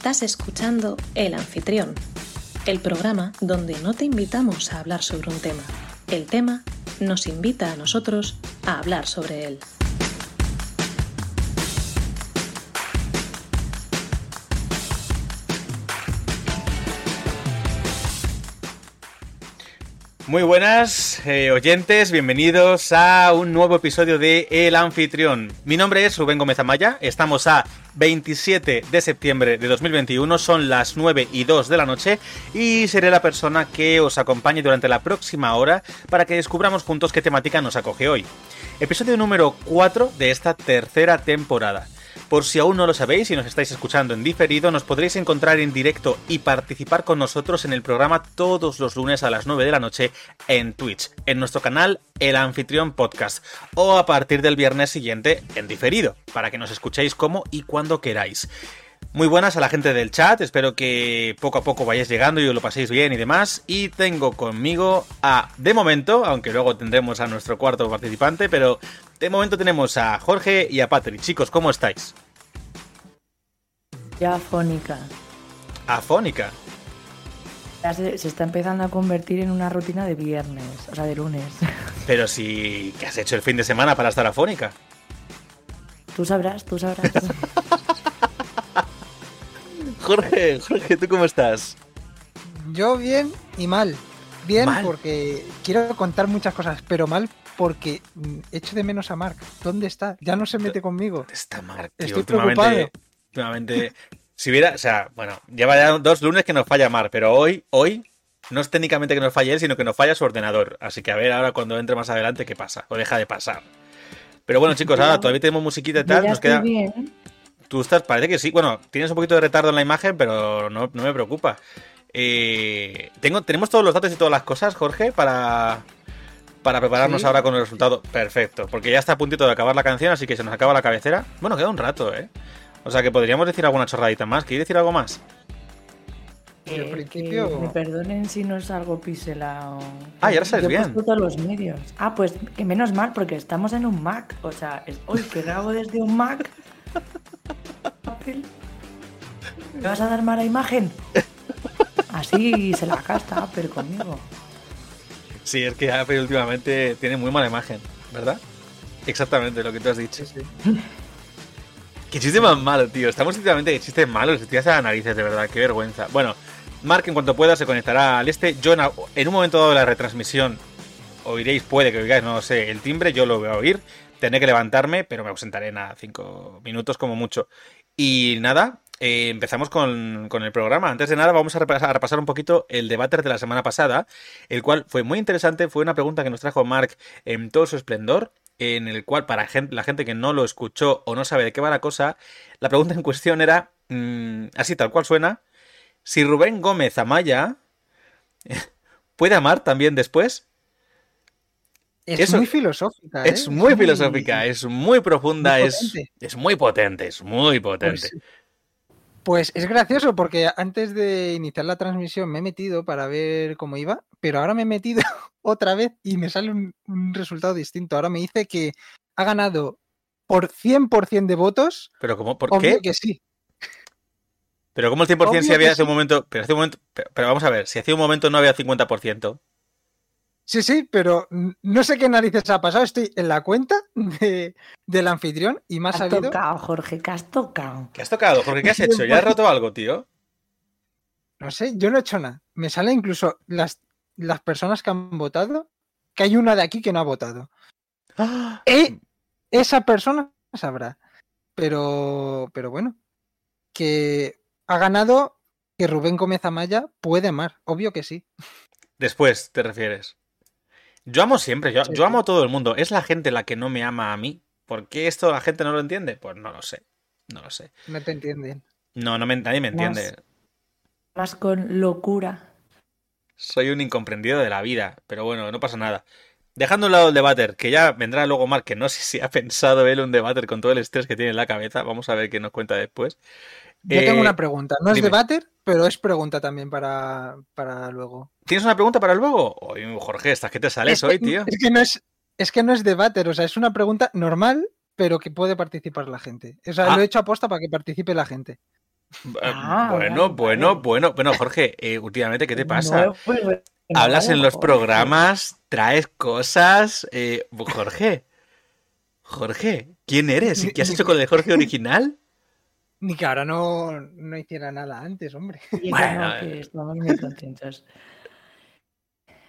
Estás escuchando El Anfitrión, el programa donde no te invitamos a hablar sobre un tema. El tema nos invita a nosotros a hablar sobre él. Muy buenas eh, oyentes, bienvenidos a un nuevo episodio de El Anfitrión. Mi nombre es Rubén Gómez Amaya, estamos a 27 de septiembre de 2021, son las 9 y 2 de la noche y seré la persona que os acompañe durante la próxima hora para que descubramos juntos qué temática nos acoge hoy. Episodio número 4 de esta tercera temporada. Por si aún no lo sabéis y nos estáis escuchando en diferido, nos podréis encontrar en directo y participar con nosotros en el programa todos los lunes a las 9 de la noche en Twitch, en nuestro canal El Anfitrión Podcast, o a partir del viernes siguiente en diferido, para que nos escuchéis como y cuando queráis. Muy buenas a la gente del chat, espero que poco a poco vayáis llegando y os lo paséis bien y demás. Y tengo conmigo a, de momento, aunque luego tendremos a nuestro cuarto participante, pero de momento tenemos a Jorge y a Patrick. Chicos, ¿cómo estáis? Ya afónica. Afónica. Ya se, se está empezando a convertir en una rutina de viernes, o sea, de lunes. Pero si... ¿Qué has hecho el fin de semana para estar afónica? Tú sabrás, tú sabrás. Jorge, Jorge, ¿tú cómo estás? Yo bien y mal. Bien Mal. porque quiero contar muchas cosas, pero mal porque mm, echo de menos a Mark. ¿Dónde está? Ya no se mete conmigo. Está Mark, tío, Estoy últimamente, preocupado. últimamente, si hubiera, o sea, bueno, lleva ya dos lunes que nos falla Mar, pero hoy, hoy, no es técnicamente que nos falle él, sino que nos falla su ordenador. Así que a ver ahora cuando entre más adelante qué pasa, o deja de pasar. Pero bueno, chicos, ahora todavía tenemos musiquita y tal, nos queda... bien. Tú estás, parece que sí. Bueno, tienes un poquito de retardo en la imagen, pero no, no me preocupa. Eh, tengo, tenemos todos los datos y todas las cosas, Jorge, para, para prepararnos Sí. ahora con el resultado. Perfecto, porque ya está a puntito de acabar la canción, así que se nos acaba la cabecera. Bueno, queda un rato, ¿eh? O sea que podríamos decir alguna chorradita más. ¿Quieres decir algo más? Eh, principio- que me perdonen si no es algo piselado. Ah, ya lo sabes Yo bien. todos los medios. Ah, pues que menos mal, porque estamos en un Mac. O sea, es hoy que grabo desde un Mac. ¿Me vas a dar mala imagen? Así se la casta Apple conmigo. Sí, es que Apple últimamente tiene muy mala imagen, ¿verdad? Exactamente lo que tú has dicho. Sí, sí. Qué chiste más malo, tío. Estamos últimamente de chistes malos. Estoy hasta las narices, de verdad. Qué vergüenza. Bueno, Mark, en cuanto pueda, se conectará al este. Yo, en, un momento dado de la retransmisión, oiréis, puede que oigáis, no lo sé, el timbre. Yo lo voy a oír. Tendré que levantarme, pero me ausentaré en nada, cinco minutos como mucho. Y nada, eh, empezamos con, con el programa. Antes de nada, vamos a repasar, a repasar un poquito el debate de la semana pasada, el cual fue muy interesante. Fue una pregunta que nos trajo Mark en todo su esplendor en el cual para la gente que no lo escuchó o no sabe de qué va la cosa, la pregunta en cuestión era, mm, así tal cual suena, si Rubén Gómez Amaya puede amar también después. Es Eso- muy filosófica. ¿eh? Es muy filosófica, es muy profunda, muy es, potente. es muy potente, es muy potente. Pues, pues es gracioso porque antes de iniciar la transmisión me he metido para ver cómo iba, pero ahora me he metido otra vez y me sale un, un resultado distinto. Ahora me dice que ha ganado por 100% de votos. Pero ¿cómo? ¿Por Obvio qué? que sí. Pero ¿cómo el 100% si Obvio había que hace un momento... Pero, hace un momento pero, pero vamos a ver, si hace un momento no había 50%. Sí, sí, pero no sé qué narices ha pasado. Estoy en la cuenta de, del anfitrión y me ha Has salido. tocado, Jorge, que has tocado. ¿Qué has tocado, Jorge? ¿Qué has hecho? ¿Ya has roto algo, tío? No sé, yo no he hecho nada. Me sale incluso las, las personas que han votado, que hay una de aquí que no ha votado. ¡Ah! E esa persona sabrá. Pero, pero bueno, que ha ganado que Rubén Gómez Amaya puede amar. Obvio que sí. Después, te refieres. Yo amo siempre, yo, Sí, yo sí. amo a todo el mundo. ¿Es la gente la que no me ama a mí? ¿Por qué esto la gente no lo entiende? Pues no lo sé. No lo sé. No te entienden. No, no me, nadie me Más. entiende. Más con locura. Soy un incomprendido de la vida. Pero bueno, no pasa nada. Dejando a un lado el debater, que ya vendrá luego Mark, que no sé si ha pensado él un debater con todo el estrés que tiene en la cabeza. Vamos a ver qué nos cuenta después. Yo Eh, tengo una pregunta. No es debater, pero es pregunta también para, para luego. ¿Tienes una pregunta para luego? Oye, Jorge, estás que te sales es, hoy, que, tío. es que no es, es que no es debater, o sea, es una pregunta normal, pero que puede participar la gente. O sea, Ah. lo he hecho aposta para que participe la gente. Ah, bueno, vale, bueno, vale. bueno. Bueno, Jorge, eh, últimamente, ¿qué te pasa? No, pues, Hablas en los programas, traes cosas. eh, Jorge, Jorge, ¿quién eres? ¿Y ¿Qué has hecho con el Jorge original? Ni que ahora no, no hiciera nada antes, hombre. Bueno, no, que estamos muy contentos.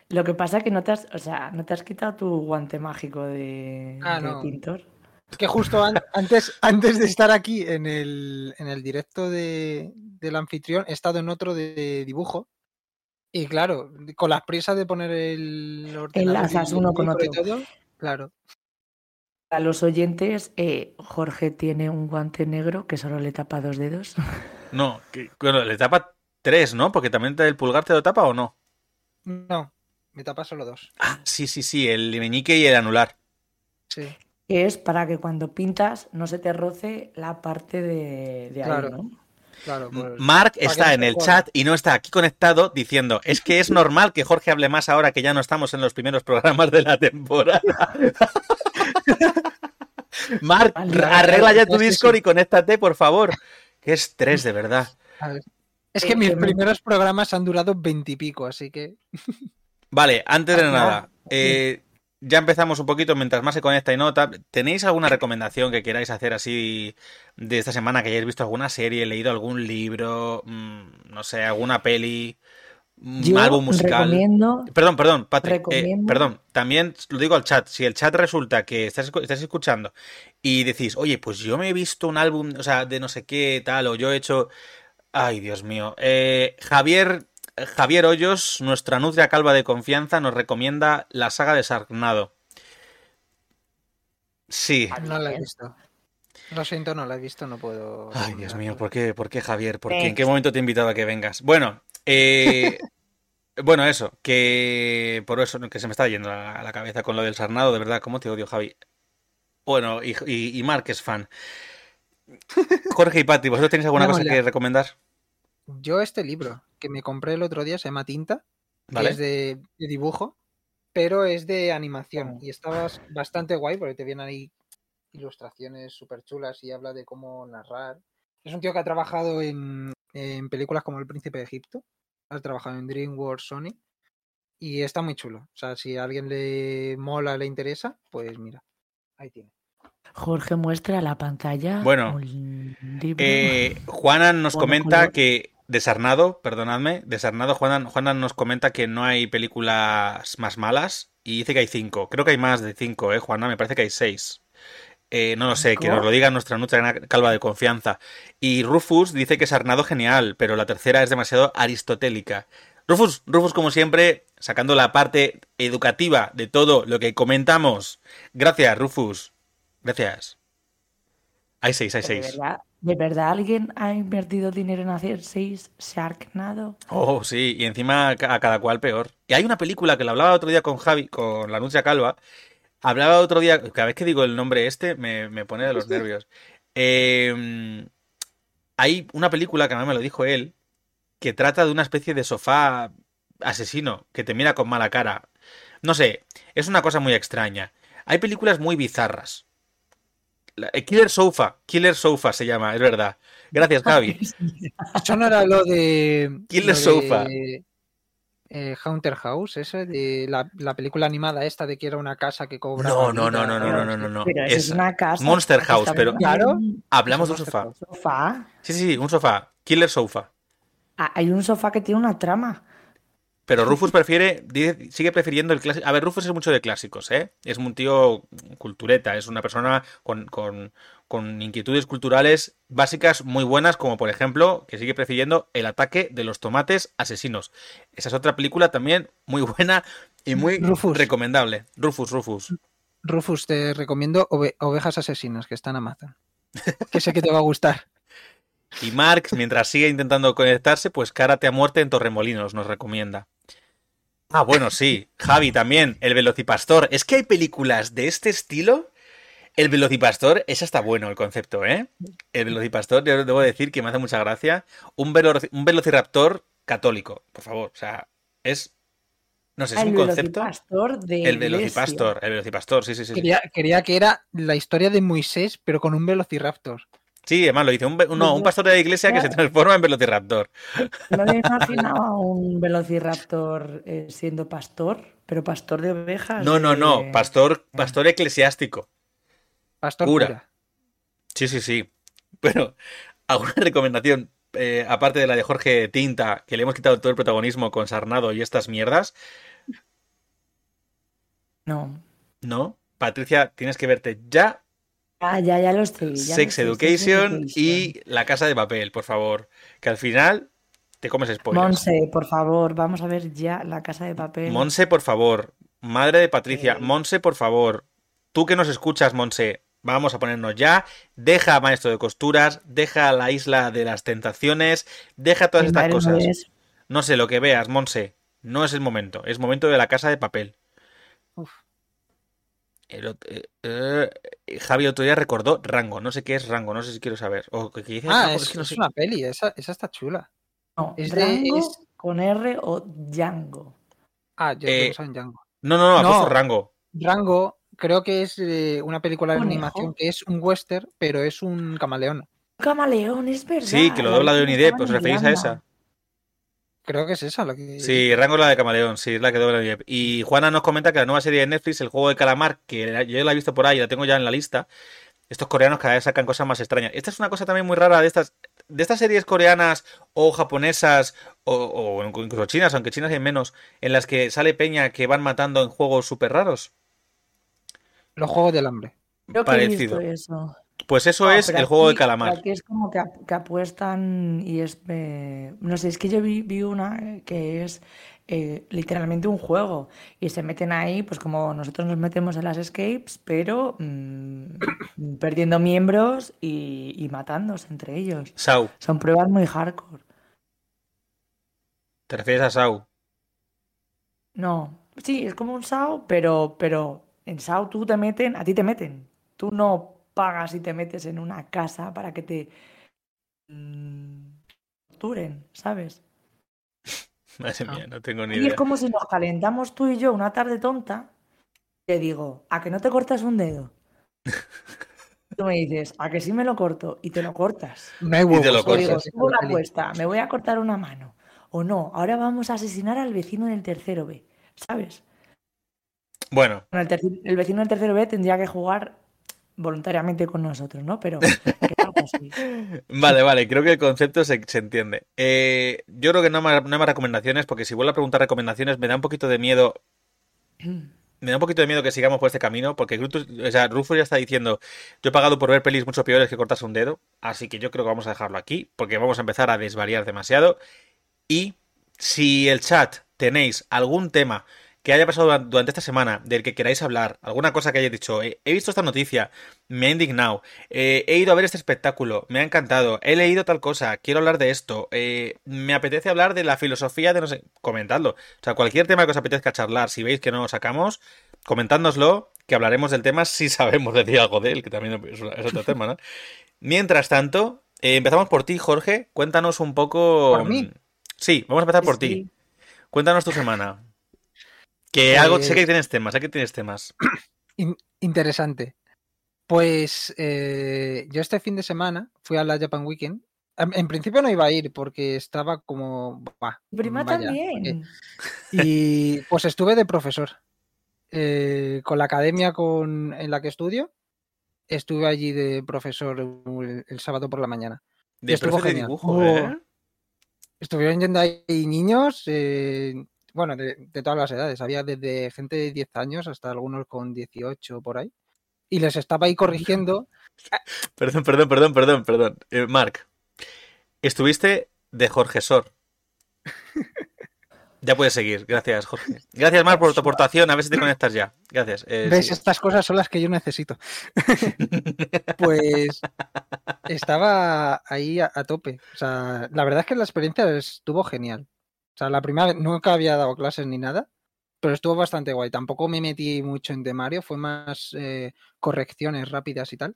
Lo que pasa es que no te has, o sea, no te has quitado tu guante mágico de, Ah, de no. pintor. Es que justo an- antes, antes de estar aquí en el, en el directo de, del anfitrión, he estado en otro de dibujo. Y claro, con las prisas de poner el ordenador Enlazas uno con otro. todo, claro. A los oyentes, eh, Jorge tiene un guante negro que solo le tapa dos dedos. No, que, bueno, le tapa tres, ¿no? Porque también el pulgar te lo tapa o no. No, me tapa solo dos. Ah, sí, sí, sí, el meñique y el anular. Sí. Que es para que cuando pintas no se te roce la parte de, de ahí, Claro. ¿no? Claro, pues, Mark está en el chat y no está aquí conectado diciendo, es que es normal que Jorge hable más ahora que ya no estamos en los primeros programas de la temporada. Mark, arregla ya tu Discord y conéctate, por favor. Qué estrés, de verdad. Es Eh, que mis que me- primeros programas han durado veintipico, así que Vale, antes de Ah, nada, eh, ya empezamos un poquito mientras más se conecta y nota. ¿Tenéis alguna recomendación que queráis hacer así de esta semana? Que hayáis visto alguna serie, leído algún libro, mm, no sé, alguna peli, un Yo álbum musical? recomiendo Perdón, perdón, Patrick, eh, perdón, también lo digo al chat, si el chat resulta que estás escuchando y decís, oye, pues yo me he visto un álbum, o sea, de no sé qué, tal, o yo he hecho... Ay, Dios mío. Eh, Javier, Javier Hoyos, nuestra nutria calva de confianza, nos recomienda la saga de Sarnado. Sí. no la he visto. Lo siento, no la he visto, no puedo. Ay, Dios mío. ¿por qué, por qué Javier? ¿Por qué? ¿En qué momento te he invitado a que vengas? Bueno, eh, bueno, eso, que por eso que se me está yendo a la cabeza con lo del Sarnado, de verdad, ¿cómo te odio, Javi? Bueno, y, y, y Mark es fan. Jorge y Pati, ¿vosotros tenéis alguna cosa ya. que recomendar? Yo este libro que me compré el otro día se llama Tinta, es de, de dibujo, pero es de animación Oh. y está bas- bastante guay porque te vienen ahí ilustraciones súper chulas y habla de cómo narrar. Es un tío que ha trabajado en, en películas como El Príncipe de Egipto, ha trabajado en DreamWorks, Sony y está muy chulo. O sea, si a alguien le mola, le interesa, pues mira, ahí tiene. Jorge muestra la pantalla Bueno. Eh, Juana nos comenta color. que Desarnado, perdonadme, Desarnado, Juana, Juana nos comenta que no hay películas más malas y dice que hay cinco. Creo que hay más de cinco, ¿eh, Juana? Me parece que hay seis. Eh, no lo sé, que nos lo diga nuestra nutra calva de confianza. Y Rufus dice que Sarnado genial, pero la tercera es demasiado aristotélica. Rufus, Rufus como siempre, sacando la parte educativa de todo lo que comentamos. Gracias, Rufus. Gracias. Hay seis, hay ¿De seis. verdad, ¿De verdad alguien ha invertido dinero en hacer seis Sharknado? Oh, sí, y encima a cada cual peor. Y hay una película que la hablaba otro día con Javi, con la Nuncia Calva. Hablaba otro día, cada vez que digo el nombre este, me, me pone de los nervios. Eh, hay una película que además me lo dijo él, que trata de una especie de sofá asesino que te mira con mala cara. No sé, es una cosa muy extraña. Hay películas muy bizarras. La- eh, Killer Sofa, Killer Sofa se llama, es verdad. Gracias, Javi. Eso no era lo de. Killer lo Sofa. de, eh, Haunter House, eso, de la, la película animada esta de que era una casa que cobra. No, no, no, no, no, no, no, no, no. Pero eso es una casa. Monster House, pero-. Claro. Hablamos de un sofá. Sofá. Sí, sí, sí, un sofá. Killer sofa. Ah, hay un sofá que tiene una trama. Pero Rufus prefiere, sigue prefiriendo el clásico. A ver, Rufus es mucho de clásicos, ¿eh? Es un tío cultureta, es una persona con, con- con inquietudes culturales básicas muy buenas, como por ejemplo, que sigue prefiriendo El ataque de los tomates asesinos. Esa es otra película también muy buena y muy Rufus. recomendable. Rufus, Rufus. Rufus, te recomiendo Ove- Ovejas Asesinas, que está en Amazon. Que sé que te va a gustar. Y Marx, mientras sigue intentando conectarse, pues Cárate a muerte en Torremolinos, nos recomienda. Ah, bueno, sí. Javi también, El Velocipastor. Es que hay películas de este estilo. El Velocipastor, ese está bueno el concepto, ¿eh? El Velocipastor, yo debo decir que me hace mucha gracia. Un, velo- un Velociraptor católico, por favor. O sea, es. No sé, es un el concepto. Velocipastor de El iglesia. Velocipastor, el Velocipastor, sí, sí, sí. sí. Quería, quería que era la historia de Moisés, pero con un velociraptor. Sí, además lo dice. Un, no, un pastor de la iglesia que se transforma en velociraptor. No me imaginaba a un velociraptor eh, siendo pastor, pero pastor de ovejas. No, no, no. de- Pastor, pastor eclesiástico. Pastor Cura. cura. Sí, sí, sí. Bueno, ¿alguna recomendación? eh, aparte de la de Jorge Tinta, que le hemos quitado todo el protagonismo con Sarnado y estas mierdas, No. ¿no? Patricia, tienes que verte ya Ah, ya, ya lo estoy. ya Sex Education y La Casa de Papel, por favor. Que al final te comes spoilers. Monse, por favor, vamos a ver ya la casa de papel. Monse, por favor. Madre de Patricia. Ok. Monse, por favor. Tú que nos escuchas, Monse. Vamos a ponernos ya. Deja a Maestro de Costuras. Deja la Isla de las Tentaciones. Deja todas estas no cosas. es- No sé lo que veas, Monse. No es el momento. Es momento de la casa de papel. Uf. El ot- eh, eh, Javi otro día recordó Rango. No sé qué es Rango. No sé si quiero saber. O que, que dice Ah, Rango, es, que no es sé. una peli, esa, esa está chula. No, Es de- Rango es- con R o Django. Ah, yo Eh, pensaba en Django. No, no, no. ha No. puesto Rango. Rango creo que es eh, una película de ¿Conejo? animación que es un western, pero es un camaleón. Camaleón, es verdad. Sí, que lo la dobla vi Johnny Depp. ¿Os referís a esa? Creo que es esa la que... Sí, Rango es la de Camaleón, sí, es la que dobla. Y Juana nos comenta que la nueva serie de Netflix, El Juego de Calamar, que yo la he visto por ahí, la tengo ya en la lista. Estos coreanos cada vez sacan cosas más extrañas. Esta es una cosa también muy rara de estas, de estas series coreanas o japonesas o, o incluso chinas, aunque chinas hay menos, en las que sale peña que van matando en juegos súper raros. Los Juegos del Hambre. Creo que he Parecido. visto eso. Pues eso No, es el juego de calamar. Aquí es como que, ap- que apuestan y es... eh, no sé, es que yo vi, vi una que es eh, literalmente un juego y se meten ahí, pues como nosotros nos metemos en las escapes, pero mm, perdiendo miembros y, y matándose entre ellos. Sau, Son pruebas muy hardcore. te refieres a Sau. No, sí, es como un SAO, pero, pero en SAO tú te meten, a ti te meten. Tú no pagas y te metes en una casa para que te mm, torturen, ¿sabes? Madre mía, no tengo ni Y idea. es como si nos calentamos tú y yo una tarde tonta. Te digo, ¿a que no te cortas un dedo? Tú me dices, ¿a que sí me lo corto? Y te lo cortas. No hay Y te lo O cortas. digo, una apuesta, me voy a cortar una mano. O no, ahora vamos a asesinar al vecino del tercero B, ¿sabes? Bueno, Bueno, el, terci- el vecino del tercero B tendría que jugar voluntariamente con nosotros, ¿no? Pero. Vale, vale, creo que el concepto se, se entiende. Eh, yo creo que no hay, más, no hay más recomendaciones, porque si vuelvo a preguntar recomendaciones me da un poquito de miedo. Me da un poquito de miedo que sigamos por este camino, porque Grutus- o sea, Rufus ya está diciendo, yo he pagado por ver pelis mucho peores que cortarse un dedo, así que yo creo que vamos a dejarlo aquí, porque vamos a empezar a desvariar demasiado. Y si el chat tenéis algún tema que haya pasado duran- durante esta semana, del que queráis hablar, alguna cosa que hayáis dicho, eh, he visto esta noticia, me ha indignado, eh, he ido a ver este espectáculo, me ha encantado, he leído tal cosa, quiero hablar de esto, eh, me apetece hablar de la filosofía de no sé, comentadlo. O sea, cualquier tema que os apetezca charlar, si veis que no lo sacamos, comentádnoslo, que hablaremos del tema si sabemos decir algo de él, que también es, otro tema, ¿no? Mientras tanto, empezamos por ti, Jorge, cuéntanos un poco... ¿Por mí? Sí, vamos a empezar por ti. Cuéntanos tu semana. Que algo, sé Eh, que tienes temas, sé que tienes temas. In- interesante. Pues eh, yo este fin de semana fui a la Japan Weekend. En, en principio no iba a ir porque estaba como... "Buah, Mi prima vaya, también. Y pues estuve de profesor. Eh, con la academia con, en la que estudio, estuve allí de profesor el, el sábado por la mañana. De estuvo profe de dibujo, ¿eh? Estuvieron yendo ahí niños, eh, bueno, de, de todas las edades. Había desde gente de 10 años hasta algunos con 18 por ahí. Y les estaba ahí corrigiendo. Perdón, perdón, perdón, perdón, perdón. Eh, Marc, estuviste de Jorge Sor. Ya puedes seguir. Gracias, Jorge. Gracias, Marc, por tu aportación. A ver si te conectas ya. Gracias. Eh, ¿Ves? Estas cosas son las que yo necesito. Pues estaba ahí a, a tope. O sea, la verdad es que la experiencia estuvo genial. O sea, la primera vez nunca había dado clases ni nada, pero estuvo bastante guay. Tampoco me metí mucho en temario, fue más eh, correcciones rápidas y tal.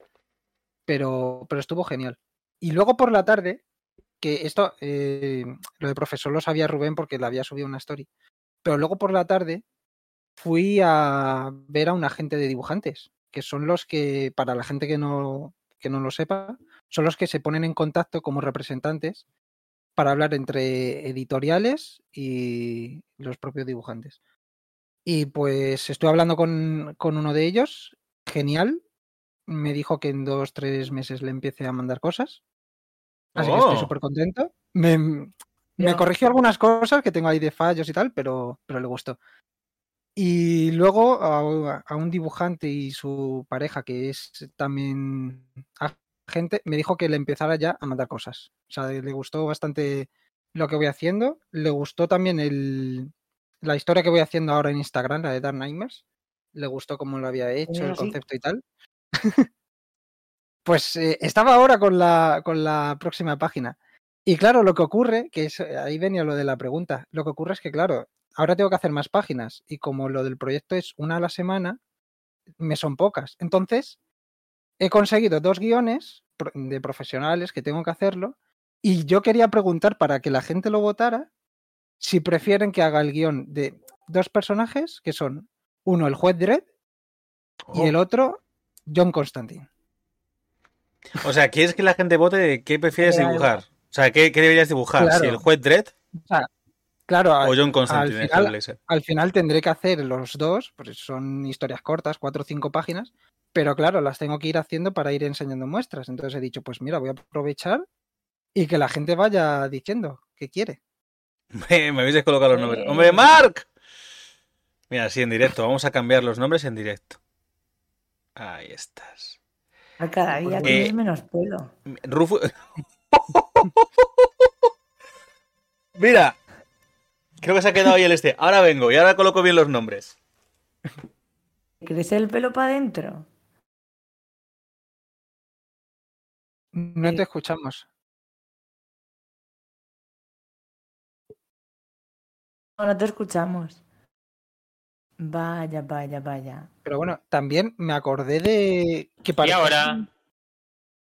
Pero, pero estuvo genial. Y luego por la tarde, que esto, eh, lo de profesor lo sabía Rubén porque le había subido una story. Pero luego por la tarde fui a ver a un agente de dibujantes, que son los que, para la gente que no, que no lo sepa, son los que se ponen en contacto como representantes para hablar entre editoriales y los propios dibujantes. Y pues estuve hablando con, con uno de ellos, genial. Me dijo que en dos, tres meses le empiece a mandar cosas. Así que estoy Oh. súper contento. Me, me Ya. corrigió algunas cosas que tengo ahí de fallos y tal, pero, pero le gustó. Y luego a, a un dibujante y su pareja, que es también agente, me dijo que le empezara ya a mandar cosas. O sea, le gustó bastante lo que voy haciendo. Le gustó también el, la historia que voy haciendo ahora en Instagram, la de Dark Nightmares. Le gustó cómo lo había hecho, Mira, el concepto y tal. pues eh, estaba ahora con la, con la próxima página. Y claro, lo que ocurre, que es, ahí venía lo de la pregunta, lo que ocurre es que, claro, ahora tengo que hacer más páginas y como lo del proyecto es una a la semana, me son pocas. Entonces, he conseguido dos guiones de profesionales que tengo que hacerlo y yo quería preguntar para que la gente lo votara si prefieren que haga el guion de dos personajes que son uno el juez Dredd y Oh. el otro John Constantine. O sea, ¿quieres que la gente vote de qué prefieres Claro. dibujar? O sea, ¿qué, qué deberías dibujar? ¿Si Claro. el juez Dredd Claro, o John Constantine? al final- al final tendré que hacer los dos, pues son historias cortas, cuatro o cinco páginas, pero claro, las tengo que ir haciendo para ir enseñando muestras. Entonces he dicho, pues mira, voy a aprovechar y que la gente vaya diciendo qué quiere. Me, me habéis descolocado los nombres. Eh. ¡Hombre, Mark! Mira, sí, en directo. Vamos a cambiar los nombres en directo. Ahí estás. A cada día Eh, tienes menos pelo. Rufus. Mira. Creo que se ha quedado ahí el este. Ahora vengo y ahora coloco bien los nombres. ¿Crece el pelo para adentro? No te escuchamos. No, no te escuchamos. Vaya, vaya, vaya. Pero bueno, también me acordé de que Y parece ahora.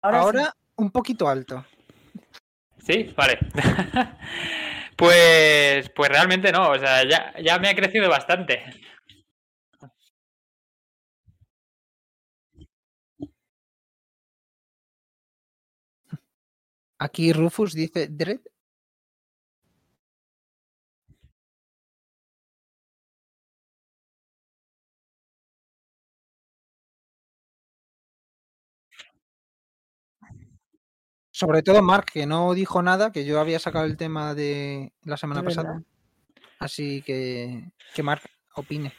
Ahora, ahora sí. un poquito alto. Sí, vale. pues, pues realmente no, o sea, ya, ya me ha crecido bastante. Aquí Rufus dice Dredd. Sobre todo Mark, que no dijo nada, que yo había sacado el tema de la semana pasada. Así que que Mark opine.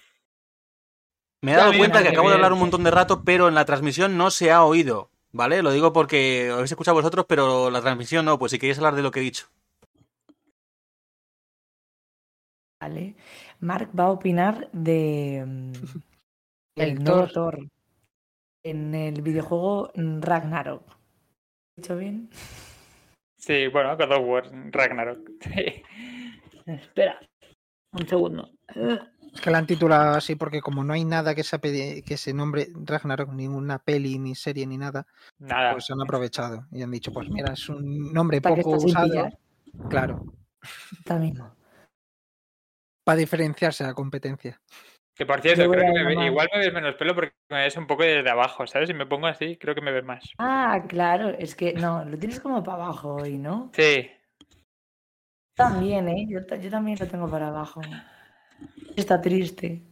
Me he dado cuenta que acabo de hablar un montón de rato, pero en la transmisión no se ha oído. ¿Vale? Lo digo porque lo habéis escuchado vosotros, pero la transmisión no. Pues si queréis hablar de lo que he dicho. Vale. Mark va a opinar de mm, el, Thor. Thor en el videojuego Ragnarok. ¿He dicho bien? Sí, bueno, God of War, Ragnarok. Sí. Espera, un segundo. Es que la han titulado así porque como no hay nada que se, que se nombre Ragnarok, ninguna peli, ni serie, ni nada, Nada. pues han aprovechado y han dicho, pues mira, es un nombre Para poco usado. Claro, Está mismo. para diferenciarse la competencia. Que por cierto, creo que me ve- llamar. igual me ves menos pelo porque me ves un poco desde abajo, ¿sabes? Si me pongo así, creo que me ves más. Ah, claro, es que no, lo tienes como para abajo hoy, ¿no? Sí. También, ¿eh? Yo, yo también lo tengo para abajo. Está triste.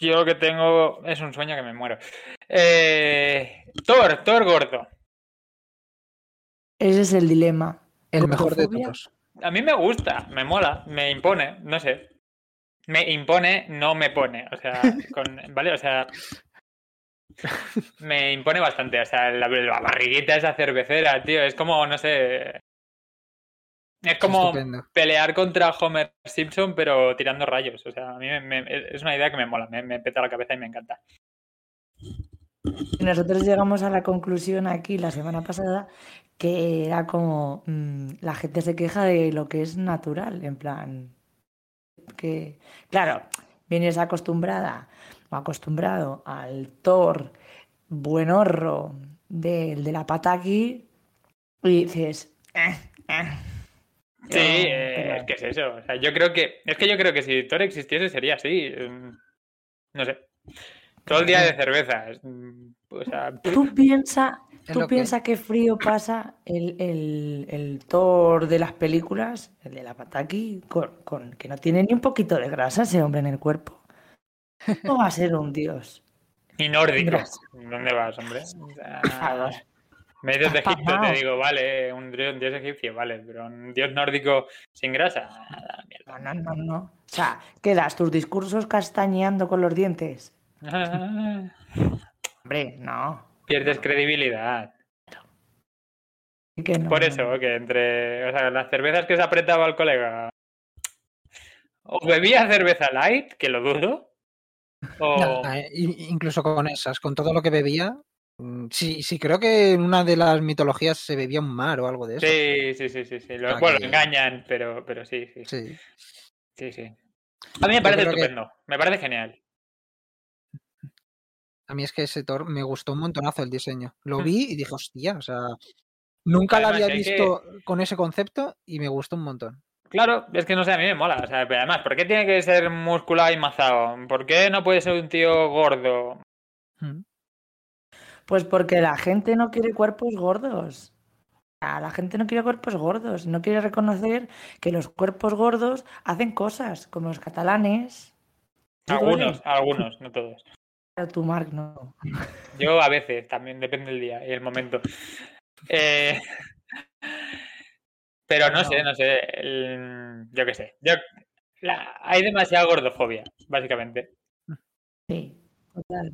Yo lo que tengo es un sueño que me muero. Eh, Thor, Thor gordo. Ese es el dilema. El mejor de todos. A mí me gusta, me mola, me impone, no sé. Me impone, no me pone. O sea, con, ¿vale? O sea, me impone bastante. O sea, la, la barriguita esa cervecera, tío, es como, no sé. Es como Estupendo. pelear contra Homer Simpson, pero tirando rayos. O sea, a mí me- me- es una idea que me mola, me, me peta la cabeza y me encanta. Nosotros llegamos a la conclusión aquí la semana pasada que era como mm, la gente se queja de lo que es natural, en plan que claro, vienes acostumbrada o acostumbrado al Thor buenorro del de la pataki y dices "Eh, eh". Sí, eh, es que es eso. O sea, yo creo que. Es que yo creo que si Thor existiese sería así. mm, No sé. Todo el día de cerveza. es, mm, O sea, Tú piensa, Es ¿Tú que- piensas qué frío pasa el, el, el Thor de las películas, el de la Pataki, con, con- que no tiene ni un poquito de grasa ese hombre en el cuerpo? ¿Cómo va a ser un dios? Y nórdico. ¿Dónde vas, hombre? O sea. Me dices de Egipto, te digo, vale, un dios, un dios egipcio, vale, pero un dios nórdico sin grasa. nada, No, no, no, no. O sea, ¿quedas tus discursos castañeando con los dientes? Hombre, no. Pierdes credibilidad. Que no, Por no, eso, no. que entre o sea, las cervezas que se apretaba el colega, o bebía cerveza light, que lo dudo, o... Nada, eh, incluso con esas, con todo lo que bebía. Mm, Sí, sí, creo que en una de las mitologías se bebía un mar o algo de eso. Sí, sí, sí, sí, sí. Lo, sea bueno, que- lo engañan, pero, pero sí, sí, Sí. sí, sí. A mí me parece que- estupendo, me parece genial. A mí es que ese Thor me gustó un montonazo el diseño. Lo Mm. vi y dije, hostia, o sea, nunca la Además, había que- visto con ese concepto y me gustó un montón. Claro, es que no sé, a mí me mola. O sea, pero además, ¿por qué tiene que ser musculado y mazado? ¿Por qué no puede ser un tío gordo? Mm. Pues porque la gente no quiere cuerpos gordos. La gente no quiere cuerpos gordos. No quiere reconocer que los cuerpos gordos hacen cosas, como los catalanes. Algunos, algunos, no todos. Pero tú, Marc, no. Yo a veces, también depende del día y el momento. Eh, Pero no sé, no sé. el- Yo qué sé. Yo... la- Hay demasiada gordofobia, básicamente. Sí, total.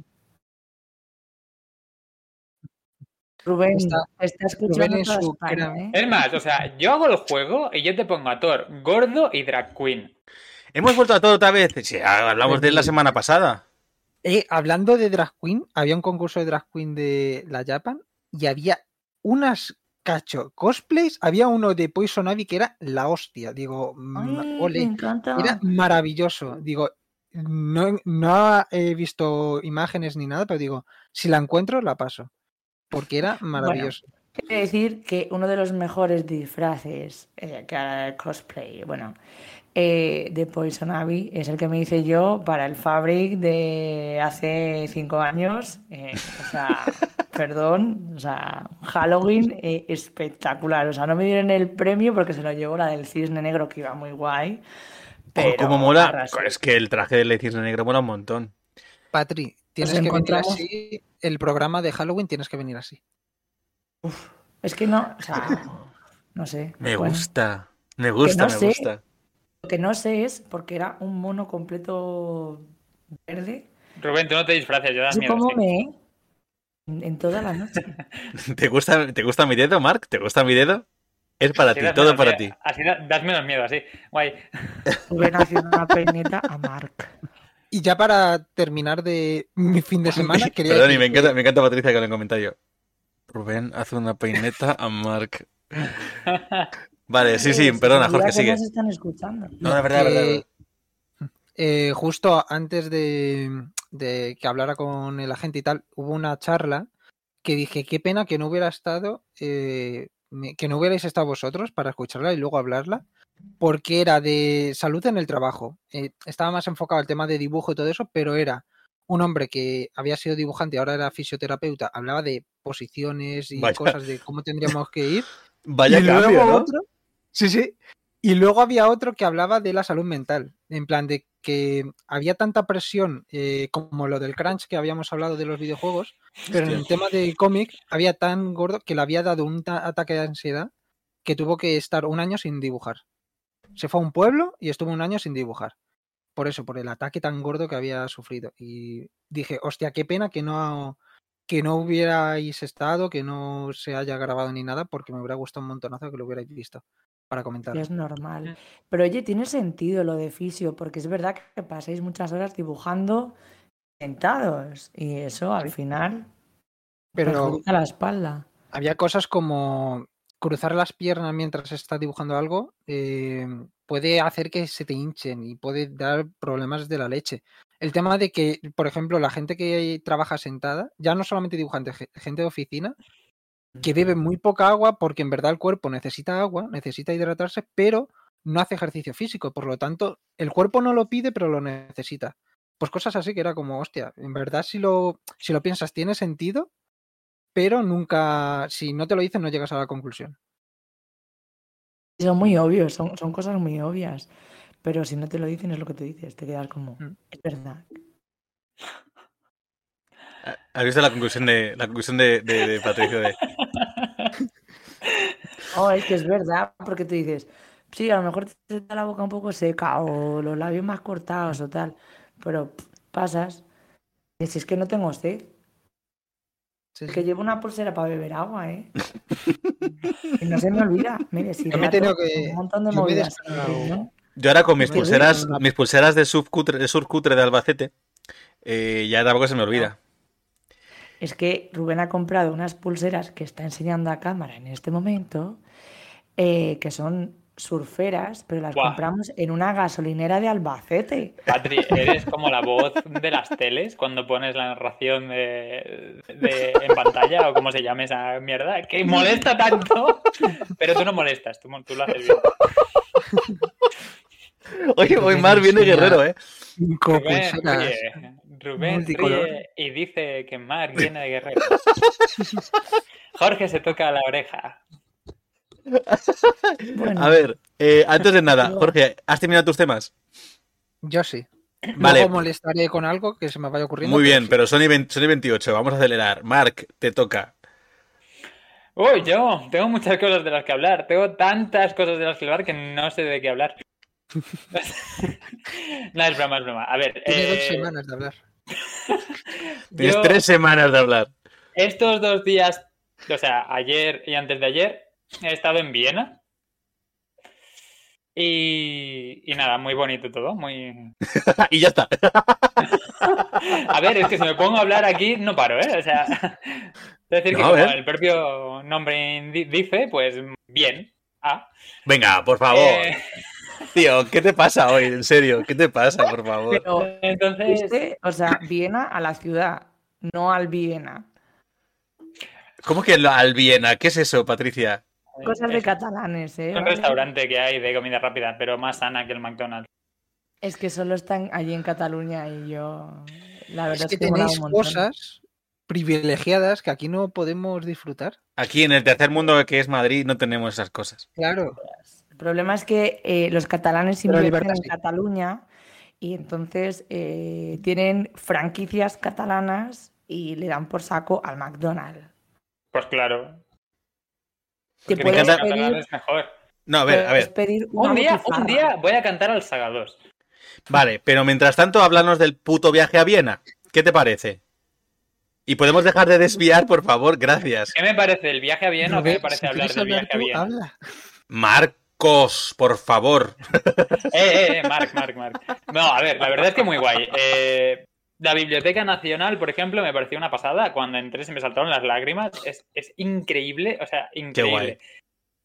Rubén, Está- está escuchando Rubén España, ¿eh? Es más, o sea, yo hago el juego y yo te pongo a Thor gordo y drag queen. Hemos vuelto a todo otra vez. Sí, hablamos de él la semana pasada. Eh, hablando de drag queen, había un concurso de drag queen de la Japan y había unas cacho cosplays. Había uno de Poison Ivy que era la hostia. Digo, mm, Ay, ole. me encanta. Era maravilloso. Digo, no, no he visto imágenes ni nada, pero digo, si la encuentro, la paso. Porque era maravilloso. Quiero decir que uno de los mejores disfraces eh, que haga el cosplay, bueno, eh, de Poison Ivy es el que me hice yo para el Fabric de hace cinco años. eh, o sea, perdón, o sea, Halloween eh, espectacular. O sea, no me dieron el premio porque se lo llevó la del cisne negro que iba muy guay. Pero Como mola. Es que el traje del Cisne Negro mola un montón. Patri, tienes que venir así. El programa de Halloween tienes que venir así. Es que no, o sea, no sé. Me bueno. gusta. Me gusta, no me sé. gusta. Lo que no sé es porque era un mono completo verde. Rubén, tú no te disfraces, yo das miedo. como sí. me en, en toda la noche. ¿Te gusta, ¿Te gusta mi dedo, Mark? ¿Te gusta mi dedo? Es para Así ti, todo para miedo, ti. Así da- das menos miedo, así. Guay. Rubén haciendo una peineta a Mark. Y ya para terminar de mi fin de semana, quería Perdón, y me encanta, me encanta Patricia que en el comentario. Rubén hace una peineta a Mark. Vale, sí, sí, perdona, Jorge, sigue. nos están escuchando. No, de verdad, de verdad, eh, justo antes de, de que hablara con el agente y tal, hubo una charla que dije, qué pena que no hubiera estado, eh, que no hubierais estado vosotros para escucharla y luego hablarla, porque era de salud en el trabajo. Eh, estaba más enfocado al tema de dibujo y todo eso, pero era un hombre que había sido dibujante y ahora era fisioterapeuta, hablaba de posiciones y Vaya. cosas de cómo tendríamos que ir. Vaya Y cambio, luego ¿no? otro- Sí, sí. Y luego había otro que hablaba de la salud mental, en plan de que había tanta presión eh, como lo del crunch que habíamos hablado de los videojuegos, pero en el tema del cómic había tan gordo que le había dado un ta- ataque de ansiedad que tuvo que estar un año sin dibujar. Se fue a un pueblo y estuvo un año sin dibujar. Por eso, por el ataque tan gordo que había sufrido. Y dije, hostia, qué pena que no, que no hubierais estado, que no se haya grabado ni nada, porque me hubiera gustado un montonazo que lo hubierais visto para comentar. Es normal. Pero oye, tiene sentido lo de fisio, porque es verdad que pasáis muchas horas dibujando sentados y eso al final Pero la espalda. había cosas como cruzar las piernas mientras estás dibujando algo eh, puede hacer que se te hinchen y puede dar problemas de la leche. El tema de que, por ejemplo, la gente que trabaja sentada, ya no solamente dibujante, ge- gente de oficina, que bebe muy poca agua porque en verdad el cuerpo necesita agua, necesita hidratarse, pero no hace ejercicio físico. Por lo tanto, el cuerpo no lo pide, pero lo necesita. Pues cosas así que era como, hostia, en verdad si lo, si lo piensas tiene sentido, pero nunca, si no te lo dicen, no llegas a la conclusión. Son muy obvios, son, son cosas muy obvias. Pero si no te lo dicen, es lo que te dices. Te quedas como, Mm. es verdad. ¿Has visto la conclusión de la conclusión de, de- de Patricio de Oh, es que es verdad, porque tú dices, sí, a lo mejor te da la boca un poco seca o los labios más cortados o tal, pero pff, pasas. Y si es que no tengo sed, Sí, es sí. que llevo una pulsera para beber agua, ¿eh? y no se me olvida. Mire, si Yo me he tenido que- un montón de yo movidas. Yo ahora con mis Qué pulseras, mis pulseras de subcutre, de surcutre de Albacete, eh, ya tampoco se me olvida. Es que Rubén ha comprado unas pulseras que está enseñando a cámara en este momento, eh, que son surferas, pero las Buah. compramos en una gasolinera de Albacete. Patri, eres como la voz de las teles cuando pones la narración de, de- en pantalla o como se llame esa mierda, que molesta tanto, pero tú no molestas, tú, tú lo haces bien. Oye, hoy Mar viene guerrero, ¿eh? Cinco Rubén, oye, Rubén ríe y dice que Mark viene de guerrero. Jorge se toca la oreja. Bueno, A ver, eh, antes de nada, Jorge, ¿has terminado tus temas? Yo sí. Vale. Luego molestaré con algo que se me vaya ocurriendo. Muy bien, sí. pero son y, 20 son y 28, vamos a acelerar. Mark, te toca. Uy, yo tengo muchas cosas de las que hablar. Tengo tantas cosas de las que hablar que no sé de qué hablar. no, es broma, es broma. A ver, Tiene dos eh, semanas de hablar. Tienes yo tres semanas de hablar. estos dos días, o sea, ayer y antes de ayer, he estado en Viena. Y, y nada, muy bonito todo, muy... y ya está. A ver, es que si me pongo a hablar aquí no paro, ¿eh? O sea, es decir, que No, como el propio nombre dice, pues bien. Ah, Venga, por favor. eh, Tío, ¿qué te pasa hoy? En serio, ¿qué te pasa, por favor? pero entonces, este, o sea, Viena a la ciudad, no al Viena. ¿Cómo que al Viena? ¿Qué es eso, Patricia? Cosas de es catalanes, ¿eh? un ¿Vale? restaurante que hay de comida rápida, pero más sana que el McDonald's. Es que solo están allí en Cataluña y yo. La verdad Es que me mola tenéis un cosas privilegiadas que aquí no podemos disfrutar. Aquí en el tercer mundo que es Madrid no tenemos esas cosas. Claro. El problema es que eh, los catalanes invierten en sí. Cataluña y entonces eh, tienen franquicias catalanas y le dan por saco al McDonald's. Pues claro. Te puedes encanta- pedir, es mejor. No, a ver, a ver. Un día, un día voy a cantar al Saga 2. Vale, pero mientras tanto, háblanos del puto viaje a Viena. ¿Qué te parece? Y podemos dejar de desviar, por favor, gracias. ¿Qué me parece el viaje a Viena o qué me parece si hablar del viaje a Viena? habla. Marcos, por favor. Eh, eh, eh, Marc, Marc, Marc. No, a ver, la verdad es que muy guay. Eh, la Biblioteca Nacional, por ejemplo, me pareció una pasada. Cuando entré se me saltaron las lágrimas. Es, es increíble, o sea, increíble.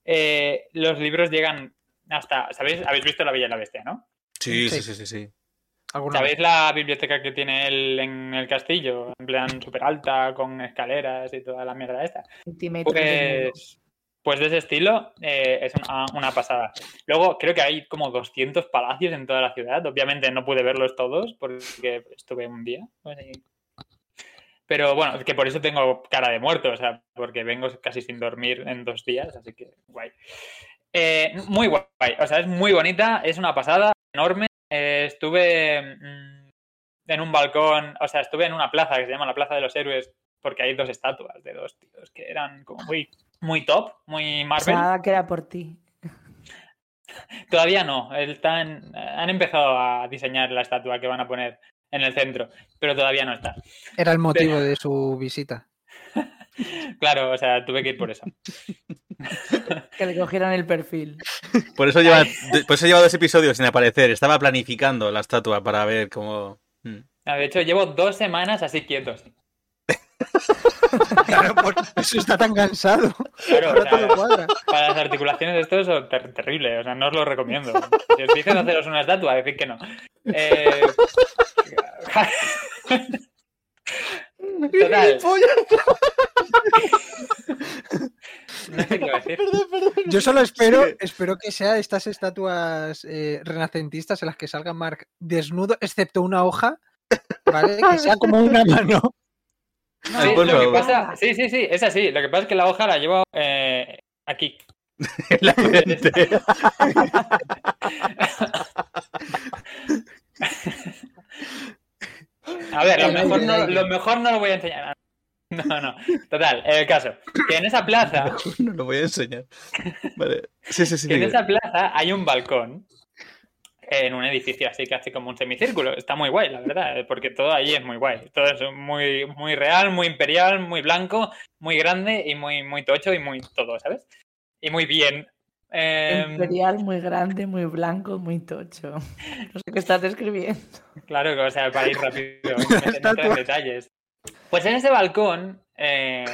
Eh, los libros llegan hasta, ¿sabéis? Habéis visto La Bella y la Bestia, ¿no? Sí, sí, Sí. sí, sí. ¿Sabéis vez. la biblioteca que tiene él en el castillo? En plan súper alta, con escaleras y toda la mierda esta. Pues, pues de ese estilo eh, es una, una pasada. Luego creo que hay como 200 palacios en toda la ciudad. Obviamente no pude verlos todos porque estuve un día. pues, Pero bueno, que por eso tengo cara de muerto, o sea, porque vengo casi sin dormir en dos días, así que guay. Eh, muy guay, o sea, es muy bonita, es una pasada, enorme. Eh, estuve mm, en un balcón, o sea, estuve en una plaza que se llama la Plaza de los Héroes porque hay dos estatuas de dos tíos que eran como muy, muy top, muy Marvel. Pensaba que era por ti. Todavía no, están, han empezado a diseñar la estatua que van a poner en el centro, pero todavía no está. Era el motivo de su visita. Claro, o sea, tuve que ir por eso. Que le cogieran el perfil. Por eso lleva, por eso lleva dos episodios sin aparecer. Estaba planificando la estatua para ver cómo. Mm. Ah, De hecho, llevo dos semanas así quietos. Claro, por eso está tan cansado. Claro, o Ahora sea, todo cuadra. para las articulaciones de esto es ter- terrible, o sea, no os lo recomiendo. Si os dicen haceros una estatua, decid que no. Eh, Total, no sé qué decir. Yo solo espero, Sí. espero que sea estas estatuas eh, renacentistas en las que salga Mark desnudo, excepto una hoja, ¿vale? Que sea como una mano. No, Sí, por lo que pasa, sí, sí, sí, es así. Lo que pasa es que la hoja la llevo eh, aquí. La. A ver, lo mejor, no, lo mejor no lo voy a enseñar. No, no. Total, el caso. Que en esa plaza, No lo voy a enseñar. Vale. Sí, sí, sí. que en esa plaza hay un balcón en un edificio así casi como un semicírculo. Está muy guay, la verdad, porque todo allí es muy guay. Todo es muy, muy real, muy imperial, muy blanco, muy grande y muy, muy tocho y muy todo, ¿sabes? Y muy bien. Em, Imperial, muy grande, muy blanco, muy tocho. No sé qué estás describiendo. Claro, que, o sea, para ir rápido, en detalles. Pues en ese balcón eh,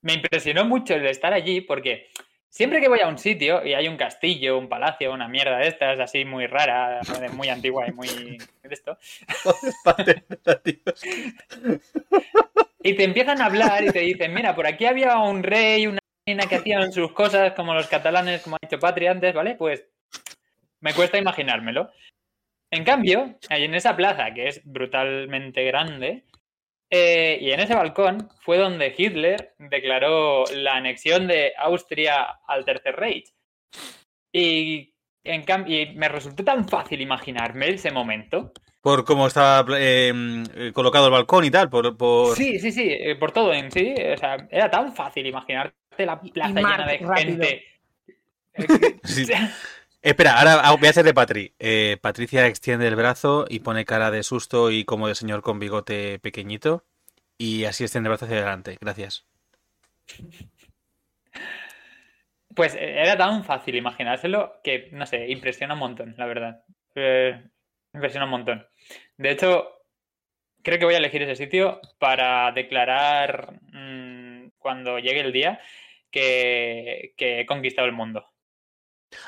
me impresionó mucho el estar allí porque siempre que voy a un sitio y hay un castillo, un palacio, una mierda de estas, así muy rara, muy antigua y muy esto, y te empiezan a hablar y te dicen, mira, por aquí había un rey, una reina que hacían sus cosas como los catalanes, como ha dicho Patri antes, ¿vale? Pues me cuesta imaginármelo. En cambio, ahí en esa plaza, que es brutalmente grande, eh, y en ese balcón fue donde Hitler declaró la anexión de Austria al Tercer Reich. Y, en y me resultó tan fácil imaginarme ese momento. Por cómo estaba eh, eh, colocado el balcón y tal. Por, por... Sí, sí, sí, eh, por todo en sí. O sea, era tan fácil imaginarte la plaza llena de rápido. gente. Sí. Espera, ahora ah, voy a hacer de Patri. Eh, Patricia extiende el brazo y pone cara de susto y como de señor con bigote pequeñito. Y así extiende el brazo hacia adelante. Gracias. Pues eh, era tan fácil imaginárselo que, no sé, impresiona un montón, la verdad. Eh, impresiona un montón. De hecho, creo que voy a elegir ese sitio para declarar mm, cuando llegue el día que, que he conquistado el mundo.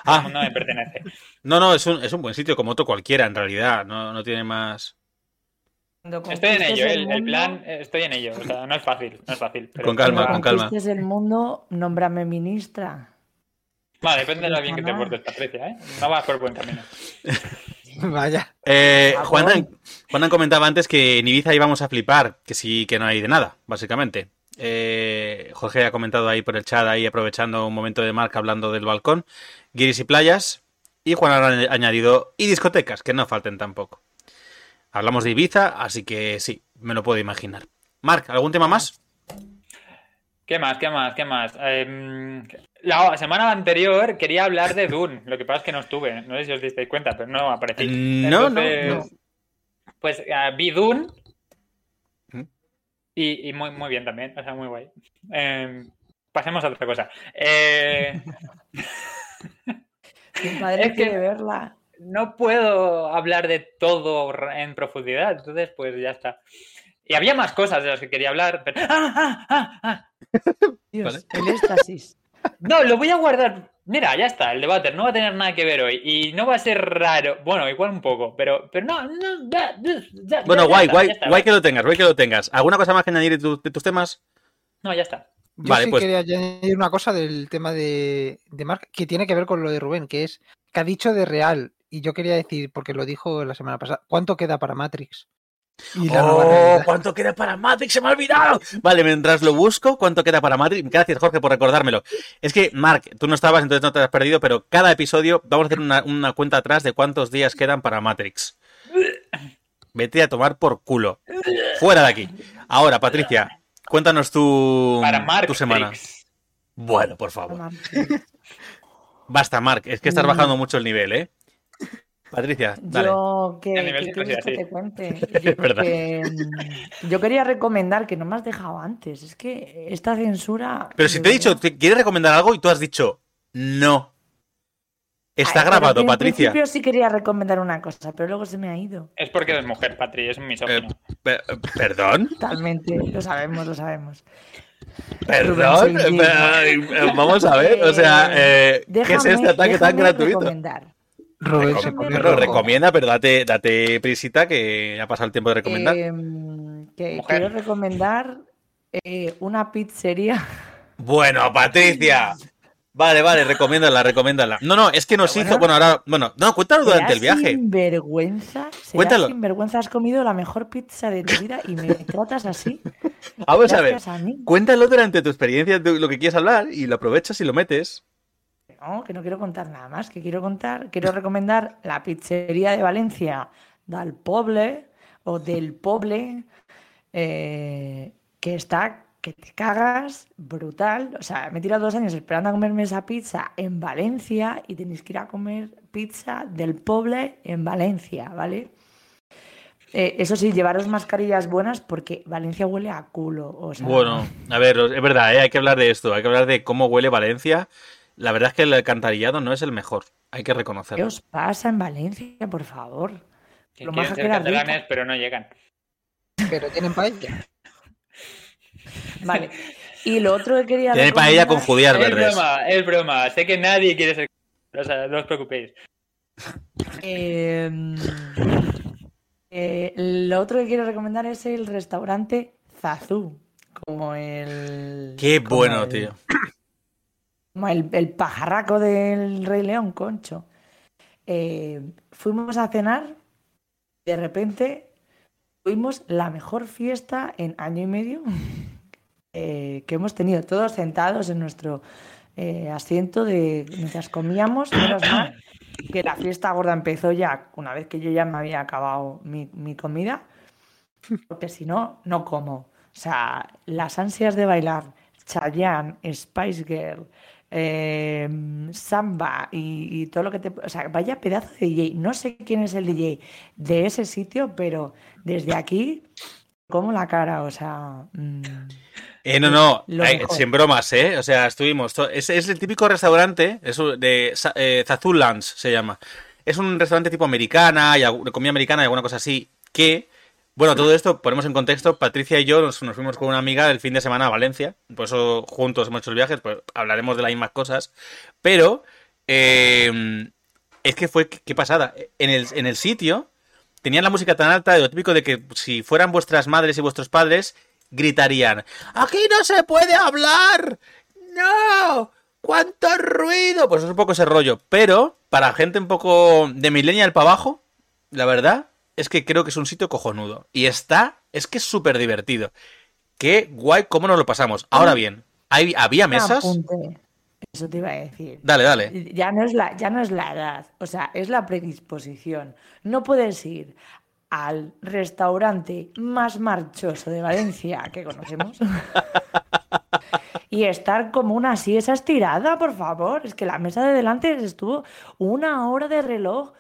Ah, mundo me pertenece. no, no, es un, es un buen sitio como otro cualquiera en realidad. No, no tiene más. Estoy en ello, el el, el mundo- plan, eh, estoy en ello. O sea, no es fácil, no es fácil. pero- Con calma, con calma. conquistes el mundo, nómbrame ministra. Vale, depende de lo bien que te portes, Patricia, ¿eh? No vas por buen camino. Vaya. Eh. Juanan, Juanan comentaba antes que en Ibiza íbamos a flipar, que sí, que no hay de nada, básicamente. Eh, Jorge ha comentado ahí por el chat, ahí aprovechando un momento de marca hablando del balcón. Guiris y playas. Y Juan ha añadido y discotecas, que no falten tampoco. Hablamos de Ibiza, así que sí, me lo puedo imaginar. Marc, ¿algún tema más? ¿Qué más? ¿Qué más? ¿Qué más? Em, la semana anterior quería hablar de Dune. Lo que pasa es que no estuve. No sé si os disteis cuenta, pero no aparecí. No, no, Entonces, Pues eh, vi Dune. Y, y muy, muy bien también. O sea, muy guay. Em, pasemos a otra cosa. Eh, Mi padre Es que- quiere verla. no puedo hablar de todo en profundidad. Entonces, pues ya está. Y había más cosas de las que quería hablar. Pero... ¡Ah, ah, ah, ah! Dios, el éxtasis. No, lo voy a guardar. Mira, ya está, el debate no va a tener nada que ver hoy y no va a ser raro. Bueno, igual un poco, pero, pero no, no, ya, ya, ya- Bueno, ya guay, está, guay, está. guay que lo tengas, guay que lo tengas. ¿Alguna cosa más que añadir de, tu- de tus temas? No, ya está. Yo Vale, sí pues- quería añadir una cosa del tema de, de Mark que tiene que ver con lo de Rubén, que es que ha dicho de real. Y yo quería decir, porque lo dijo la semana pasada, ¿cuánto queda para Matrix? Y la ¡Oh! ¿Cuánto queda para Matrix? ¡Se me ha olvidado! Vale, mientras lo busco, ¿cuánto queda para Matrix? Gracias, Jorge, por recordármelo. Es que, Mark, tú no estabas, entonces no te has perdido, pero cada episodio vamos a hacer una, una cuenta atrás de cuántos días quedan para Matrix. Vete a tomar por culo. Fuera de aquí. Ahora, Patricia, cuéntanos tu, Para Mark tu semana. Bueno, por favor. Basta, Mark, es que estás bajando mucho el nivel, ¿eh? Patricia, dale. Yo, ¿qué, El nivel qué sí, quieres sí, que sí. te cuente? Yo, que, mm, yo quería recomendar, que no me has dejado antes, es que esta censura... Pero si te he dicho, ¿te ¿quieres recomendar algo? Y tú has dicho, no. Está Ay, pero grabado, que Patricia. Principio sí quería recomendar una cosa, pero luego se me ha ido. Es porque eres mujer, Patri, es un Eh, misógino. pe- ¿Perdón? Totalmente, lo sabemos, lo sabemos. ¿Perdón? Rubén, sí, Eh, eh, Vamos a ver, o sea, eh, ¿qué es este ataque tan gratuito? recomendar. Rubén se Recom- pone Pero rojo. recomienda, pero date, date prisita que ya ha pasado el tiempo de recomendar. Em, que quiero recomendar eh, una pizzería. Bueno, Patricia. Vale, vale, recomiéndala, recomiéndala. No, no, es que nos Pero hizo. Bueno, bueno. ahora. Bueno, no, cuéntalo durante el viaje. Sinvergüenza. Cuéntalo. Sinvergüenza, has comido la mejor pizza de tu vida y me tratas así. Vamos a ver. Gracias a mí. Cuéntalo durante tu experiencia, de lo que quieres hablar, y lo aprovechas y lo metes. No, que no quiero contar nada más, que quiero contar, quiero recomendar la pizzería de Valencia del Poble o del Poble, eh, que está, que te cagas, brutal. O sea, me he tirado dos años esperando a comerme esa pizza en Valencia y tenéis que ir a comer pizza del Poble en Valencia, ¿vale? Eh, eso sí, llevaros mascarillas buenas porque Valencia huele a culo. Bueno, a ver, es verdad, ¿eh? hay que hablar de esto, hay que hablar de cómo huele Valencia. La verdad es que el alcantarillado no es el mejor, hay que ¿Qué reconocerlo. os pasa en Valencia, por favor? Que Lo maja ser rica. catalanes, pero no llegan. Pero tienen paella. Vale. Y lo otro que quería Tiene paella con judías Es verdes. broma, es broma. Sé que nadie quiere ser. O sea, no os preocupéis. Eh, eh, lo otro que quiero recomendar es el restaurante Zazú. Como el. Qué como bueno, el- tío. El, el pajarraco del Rey León, concho. Eh, fuimos a cenar. De repente tuvimos la mejor fiesta en año y medio eh, que hemos tenido. Todos sentados en nuestro eh, asiento de mientras comíamos. Menos mal que la fiesta gorda empezó ya una vez que yo ya me había acabado mi comida. Porque si no, no como. O sea, las ansias de bailar, Chayanne, Spice Girl, eh, Samba y, y todo lo que te... O sea, vaya pedazo de DJ. No sé quién es el DJ de ese sitio, pero desde aquí como la cara, o sea... mm, Eh, no, no, sin bromas, ¿eh? O sea, estuvimos. Es, es el típico restaurante es de eh, Zazú Lunch, se llama. Es un restaurante tipo americana, y comida americana y alguna cosa así, que. Bueno, todo esto ponemos en contexto. Patricia y yo nos, fuimos con una amiga el fin de semana a Valencia. Por eso juntos hemos hecho el viaje, pues hablaremos de las mismas cosas. Pero. eh, es que fue. Qué pasada. En el, en el sitio. Tenían la música tan alta de lo típico de que si fueran vuestras madres y vuestros padres, gritarían, ¡Aquí no se puede hablar! ¡No! ¡Cuánto ruido! Pues es un poco ese rollo. Pero, para gente un poco de millennial para abajo, la verdad es que creo que es un sitio cojonudo. Y está, es que es súper divertido. Qué guay cómo nos lo pasamos. Ahora bien, ¿hay, ¿había mesas? apunte. Eso te iba a decir. Dale, dale. Ya no, es la, ya no es la edad, o sea, es la predisposición. No puedes ir al restaurante más marchoso de Valencia que conocemos y estar como una siesa estirada, por favor. Es que la mesa de delante estuvo una hora de reloj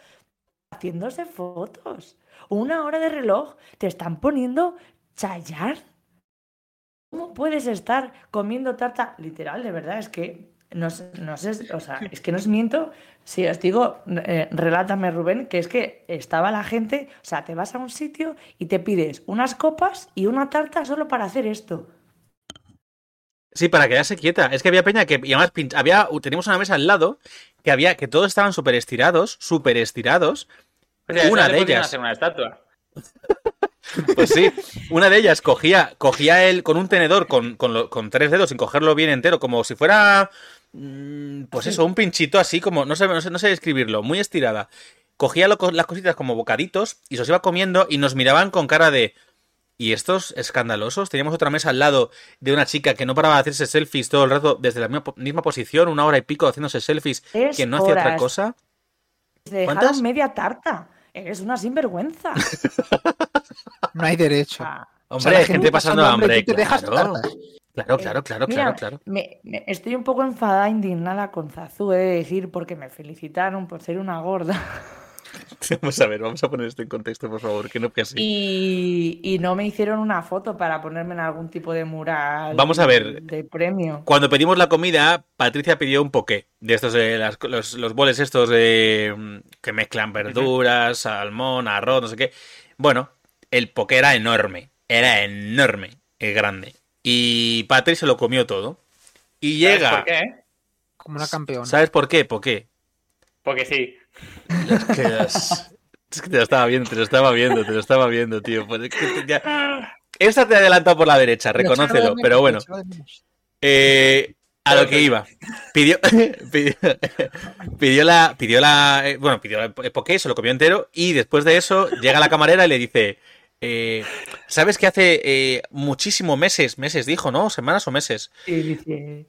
haciéndose fotos. Una hora de reloj. Te están poniendo chayar. ¿Cómo puedes estar comiendo tarta? Literal, de verdad, es que no, no sé, o sea, es que no os miento. Si os digo, eh, relátame, Rubén, que es que estaba la gente, o sea, te vas a un sitio y te pides unas copas y una tarta solo para hacer esto. Sí, para quedarse quieta. Es que había peña que, y además había, teníamos una mesa al lado que había, que todos estaban súper estirados, súper estirados. O sea, Una de ellas. hacer una estatua. Pues sí, una de ellas cogía, cogía él con un tenedor con, con, lo- con tres dedos sin cogerlo bien entero, como si fuera, mm, pues eso, un pinchito así, como, no sé, no sé, no sé describirlo, muy estirada. Cogía lo las cositas como bocaditos y se los iba comiendo y nos miraban con cara de... ¿Y estos escandalosos? Teníamos otra mesa al lado de una chica que no paraba de hacerse selfies todo el rato desde la misma, po- misma posición, una hora y pico haciéndose selfies, que no hacía otra cosa. Te dejaron ¿Cuántas? media tarta. Eres una sinvergüenza. No hay derecho. Ah, O Hombre, sea, hay gente pasando hambre, y tú te dejas claro. tarta. Claro, claro, claro, Mira, claro, claro. me- me- estoy un poco enfadada, indignada con Zazú, he de decir, porque me felicitaron por ser una gorda. Vamos a ver, vamos a poner esto en contexto, por favor, que no que así. Y, y no me hicieron una foto para ponerme en algún tipo de mural Vamos a ver. de premio. Cuando pedimos la comida, Patricia pidió un poké. De estos, de las- los, los boles estos de, mm, que mezclan verduras, salmón, arroz, no sé qué. Bueno, el poké era enorme. Era enorme, es grande. Y Patri se lo comió todo. Y ¿Sabes llega. por qué? Como una campeona. ¿Sabes por qué? ¿Por qué? Porque sí. Es que, es- es que te lo estaba viendo, te lo estaba viendo, te lo estaba viendo, tío. Pues es que te- ya- Esta te ha adelantado por la derecha, reconócelo, pero bueno. Eh, a lo que iba. Pidió, pidió, pidió la, pidió la, eh, bueno, pidió el poké, se lo comió entero y después de eso llega la camarera y le dice, Eh, ¿Sabes que hace eh, muchísimo meses, meses dijo, ¿no? ¿Semanas o meses? Y dice.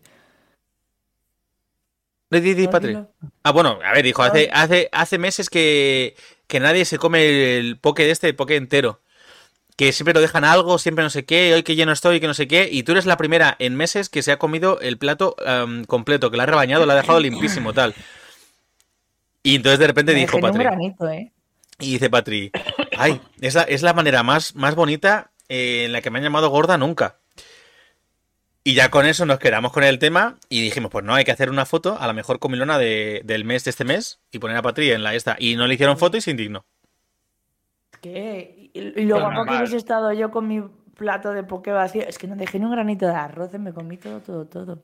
Ah, bueno, a ver, dijo, hace, hace, hace meses que, que nadie se come el poke de este, el poke entero. Que siempre lo dejan algo, siempre no sé qué, hoy que lleno estoy, que no sé qué. Y tú eres la primera en meses que se ha comido el plato completo, que la ha rebañado, la ha dejado limpísimo, tal. Y entonces de repente Me dijo Patri. ¿eh? Y dice Patri, ay, es la, es la manera más, más bonita eh, en la que me han llamado gorda nunca. Y ya con eso nos quedamos con el tema y dijimos, pues no, hay que hacer una foto a la mejor comilona de- del mes de este mes y poner a Patri en la esta. Y no le hicieron foto y se indignó. ¿Qué? Y, lo guapo que hubiese estado yo con mi plato de poke vacío. Es que no dejé ni un granito de arroz, me comí todo, todo, todo.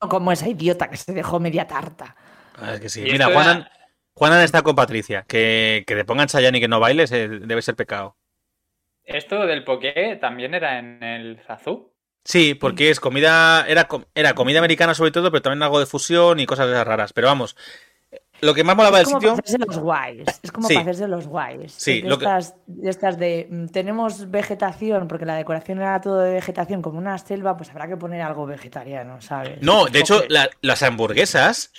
No como esa idiota que se dejó media tarta. Ah, es que sí. Mira, Juanan, Juanan está con Patricia. Que, que te pongan Chayanne y que no bailes eh, debe ser pecado. Esto del poké también era en el Zazú. Sí, porque es comida, era, era comida americana sobre todo, pero también algo de fusión y cosas de esas raras. Pero vamos, lo que más molaba Es del como sitio... para hacerse los guays. Es como Sí. para hacerse los guays. Sí, Es de lo que- estas, de estas de mm, tenemos vegetación, porque la decoración era todo de vegetación, como una selva, pues habrá que poner algo vegetariano, ¿sabes? No, de hecho, la- las hamburguesas.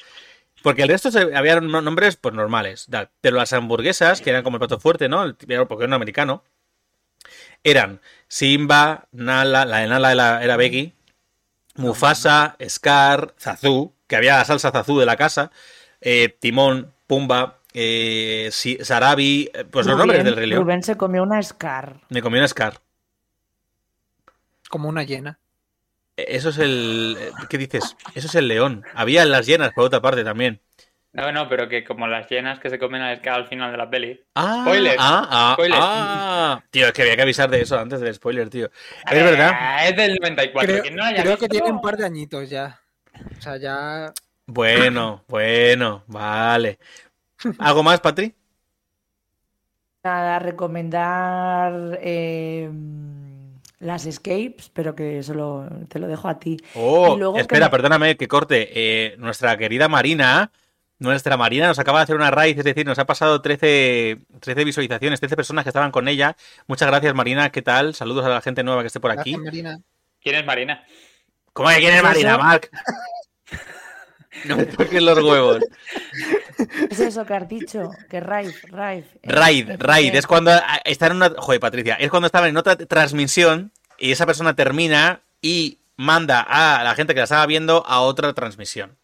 Porque el resto se, había no- nombres pues normales. Pero las hamburguesas, que eran como el plato fuerte, ¿no? El, era- porque era un americano. Eran Simba, Nala, la de Nala era, era Veggie, Mufasa, Scar, Zazu, que había la salsa Zazu de la casa, eh, Timón, Pumba, eh, Sarabi, eh, pues los nombres del Rey León. Rubén se comió una Scar. Me comí un Scar. Como una llena. Eh, Eso es el. ¿Qué dices? Eso es el león. Había las llenas por otra parte también. No, no, pero que como las llenas que se comen al al final de la peli. Ah, Spoiler. Ah, ah, Spoiler. ah. Tío, es que había que avisar de eso antes del spoiler, tío. Es verdad. Ah, es del 94. Creo, no haya creo que tiene un par de añitos ya. O sea, ya. Bueno, bueno, vale. ¿Algo más, Patri? Nada, recomendar eh, las escapes, pero que solo te lo dejo a ti. Oh, Y luego que espera, me- perdóname que corte. Eh, nuestra querida Marina, nuestra Marina nos acaba de hacer una raíz, es decir, nos ha pasado 13, 13 visualizaciones, 13 personas que estaban con ella. Muchas gracias, Marina. ¿Qué tal? Saludos a la gente nueva que esté por aquí. Gracias, Marina. ¿Quién es Marina? ¿Cómo que quién es ¿Es Marina, eso? Marc? No me toques los huevos. ¿Qué es eso que has dicho? Que Raif. eh, Raid, eh, raid, eh, es cuando ah, está en una. Joder, Patricia, es cuando estaba en otra transmisión y esa persona termina y manda a la gente que la estaba viendo a otra transmisión.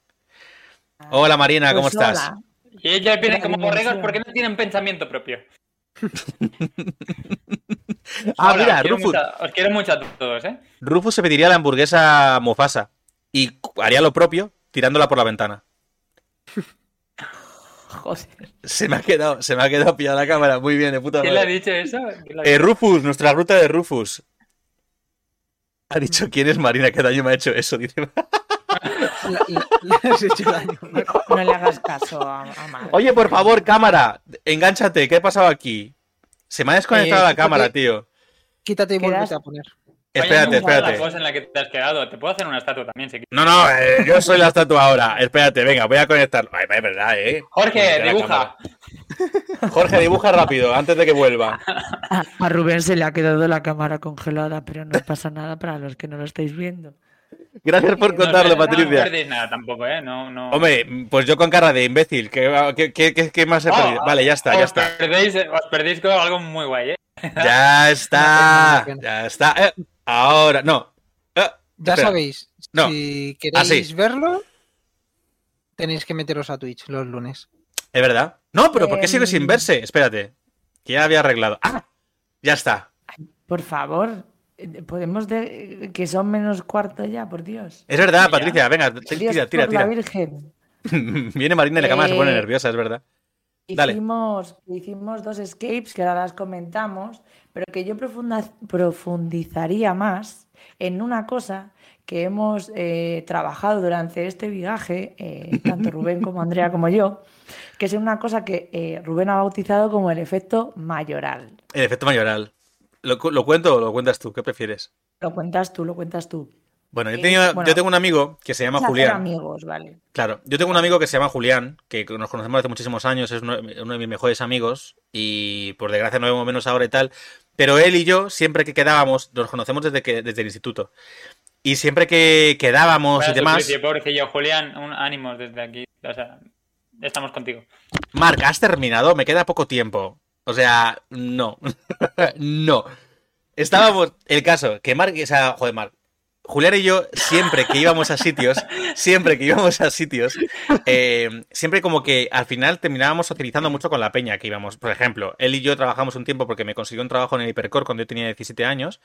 Hola Marina, ¿cómo pues estás? hola. Y ellos vienen como borregos porque no tienen pensamiento propio. Ah, Hola, mira, os Rufus. mucho, os quiero mucho a todos, ¿eh? Rufus se pediría la hamburguesa Mufasa y haría lo propio tirándola por la ventana. Joder. Se me ha quedado, se me ha quedado pillada la cámara. Muy bien, de puta ¿Quién le ha madre. dicho eso? ¿Quién le ha Eh? Rufus, nuestra ruta de Rufus. Ha dicho quién es Marina, qué daño me ha hecho eso, dice. La- la- le has hecho daño. No le hagas caso a. Oye, por favor, cámara, engánchate, ¿qué ha pasado aquí? Se me ha desconectado Eh, la quítate- cámara, tío. Quítate y vuélvete a poner. Espérate, gustado La espérate. cosa en la que te has quedado. Te puedo hacer una estatua también, si quieres. No, no, eh, yo soy la estatua ahora. Espérate, venga, voy a conectarlo. Ay, es verdad, ¿eh? Jorge, dibuja. Jorge, dibuja rápido, antes de que vuelva. A Rubén se le ha quedado la cámara congelada, pero no pasa nada para los que no lo estáis viendo. Gracias por No, contarlo, no, No Patricia. perdéis nada tampoco, ¿eh? No, no. Hombre, pues yo con cara de imbécil. ¿Qué, qué, qué- qué- qué más he Oh, perdido? Vale, ya está, ya está. Perdéis, os perdéis con algo muy guay, ¿eh? Ya está, ya está. Eh, ahora, no. Eh, Ya sabéis, No. si Ah, queréis sí. verlo, tenéis que meteros a Twitch los lunes. Es verdad. No, pero ¿por qué sigue sin Em. verse? Espérate. Que ya había arreglado. ¡Ah! Ya está. Por favor, podemos de... que son menos cuarto ya, por Dios. Es verdad, Ya. Patricia. Venga, tira, tira, la tira. Virgen. Viene Marina y la cámara se pone Eh, nerviosa, es verdad. Dale. Hicimos, hicimos dos escapes que ahora las comentamos, pero que yo profundizaría más en una cosa que hemos eh, trabajado durante este viaje, eh, tanto Rubén como Andrea como yo, que es una cosa que eh, Rubén ha bautizado como el efecto mayoral. El efecto mayoral. ¿Lo, cu- lo cuento o lo cuentas tú? ¿Qué prefieres? Lo cuentas tú, lo cuentas tú. Bueno, yo, Eh, tenía- bueno, yo tengo un amigo que se llama Julián. amigos, vale. Claro, yo tengo un amigo que se llama Julián, que nos conocemos hace muchísimos años, es uno, uno de mis mejores amigos y por desgracia no vemos menos ahora y tal, pero él y yo siempre que quedábamos, nos conocemos desde que desde el instituto. Y siempre que quedábamos y demás, suplicio, pobrecillo Julián, un desde aquí. O sea, estamos contigo. Marc, ¿has terminado? Me queda poco tiempo. O sea, no. no. Estábamos, el caso, que Marc, o sea, joder, Marc, Julián y yo, siempre que íbamos a sitios, siempre que íbamos a sitios, eh, siempre como que al final terminábamos socializando mucho con la peña que íbamos. Por ejemplo, él y yo trabajamos un tiempo porque me consiguió un trabajo en el Hipercore cuando yo tenía 17 años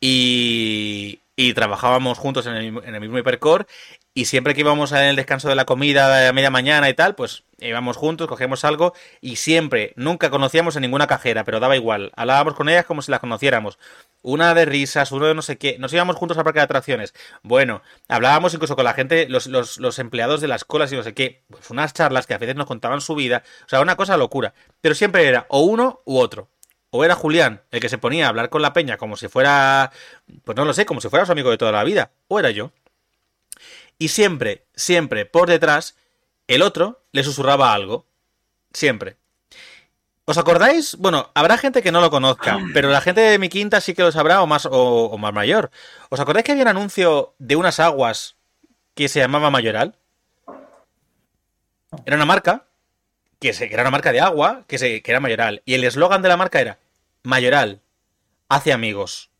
y, y trabajábamos juntos en el, mismo- en el mismo Hipercore y siempre que íbamos en el descanso de la comida a media mañana y tal, pues íbamos juntos, cogíamos algo y siempre, nunca conocíamos a ninguna cajera, pero daba igual. Hablábamos con ellas como si las conociéramos. Una de risas, uno de no sé qué. Nos íbamos juntos al parque de atracciones. Bueno, hablábamos incluso con la gente, los, los, los empleados de las colas y no sé qué. Pues unas charlas que a veces nos contaban su vida. O sea, una cosa locura. Pero siempre era o uno u otro. O era Julián, el que se ponía a hablar con la peña como si fuera, pues no lo sé, como si fuera su amigo de toda la vida. O era yo. Y siempre, siempre, por detrás, el otro le susurraba algo. Siempre. ¿Os acordáis? Bueno, habrá gente que no lo conozca, pero la gente de mi quinta sí que lo sabrá o más, o, o más mayor. ¿Os acordáis que había un anuncio de unas aguas que se llamaba Mayoral? Era una marca, que, se, que era una marca de agua, que, se, que era Mayoral. Y el eslogan de la marca era Mayoral, hace amigos.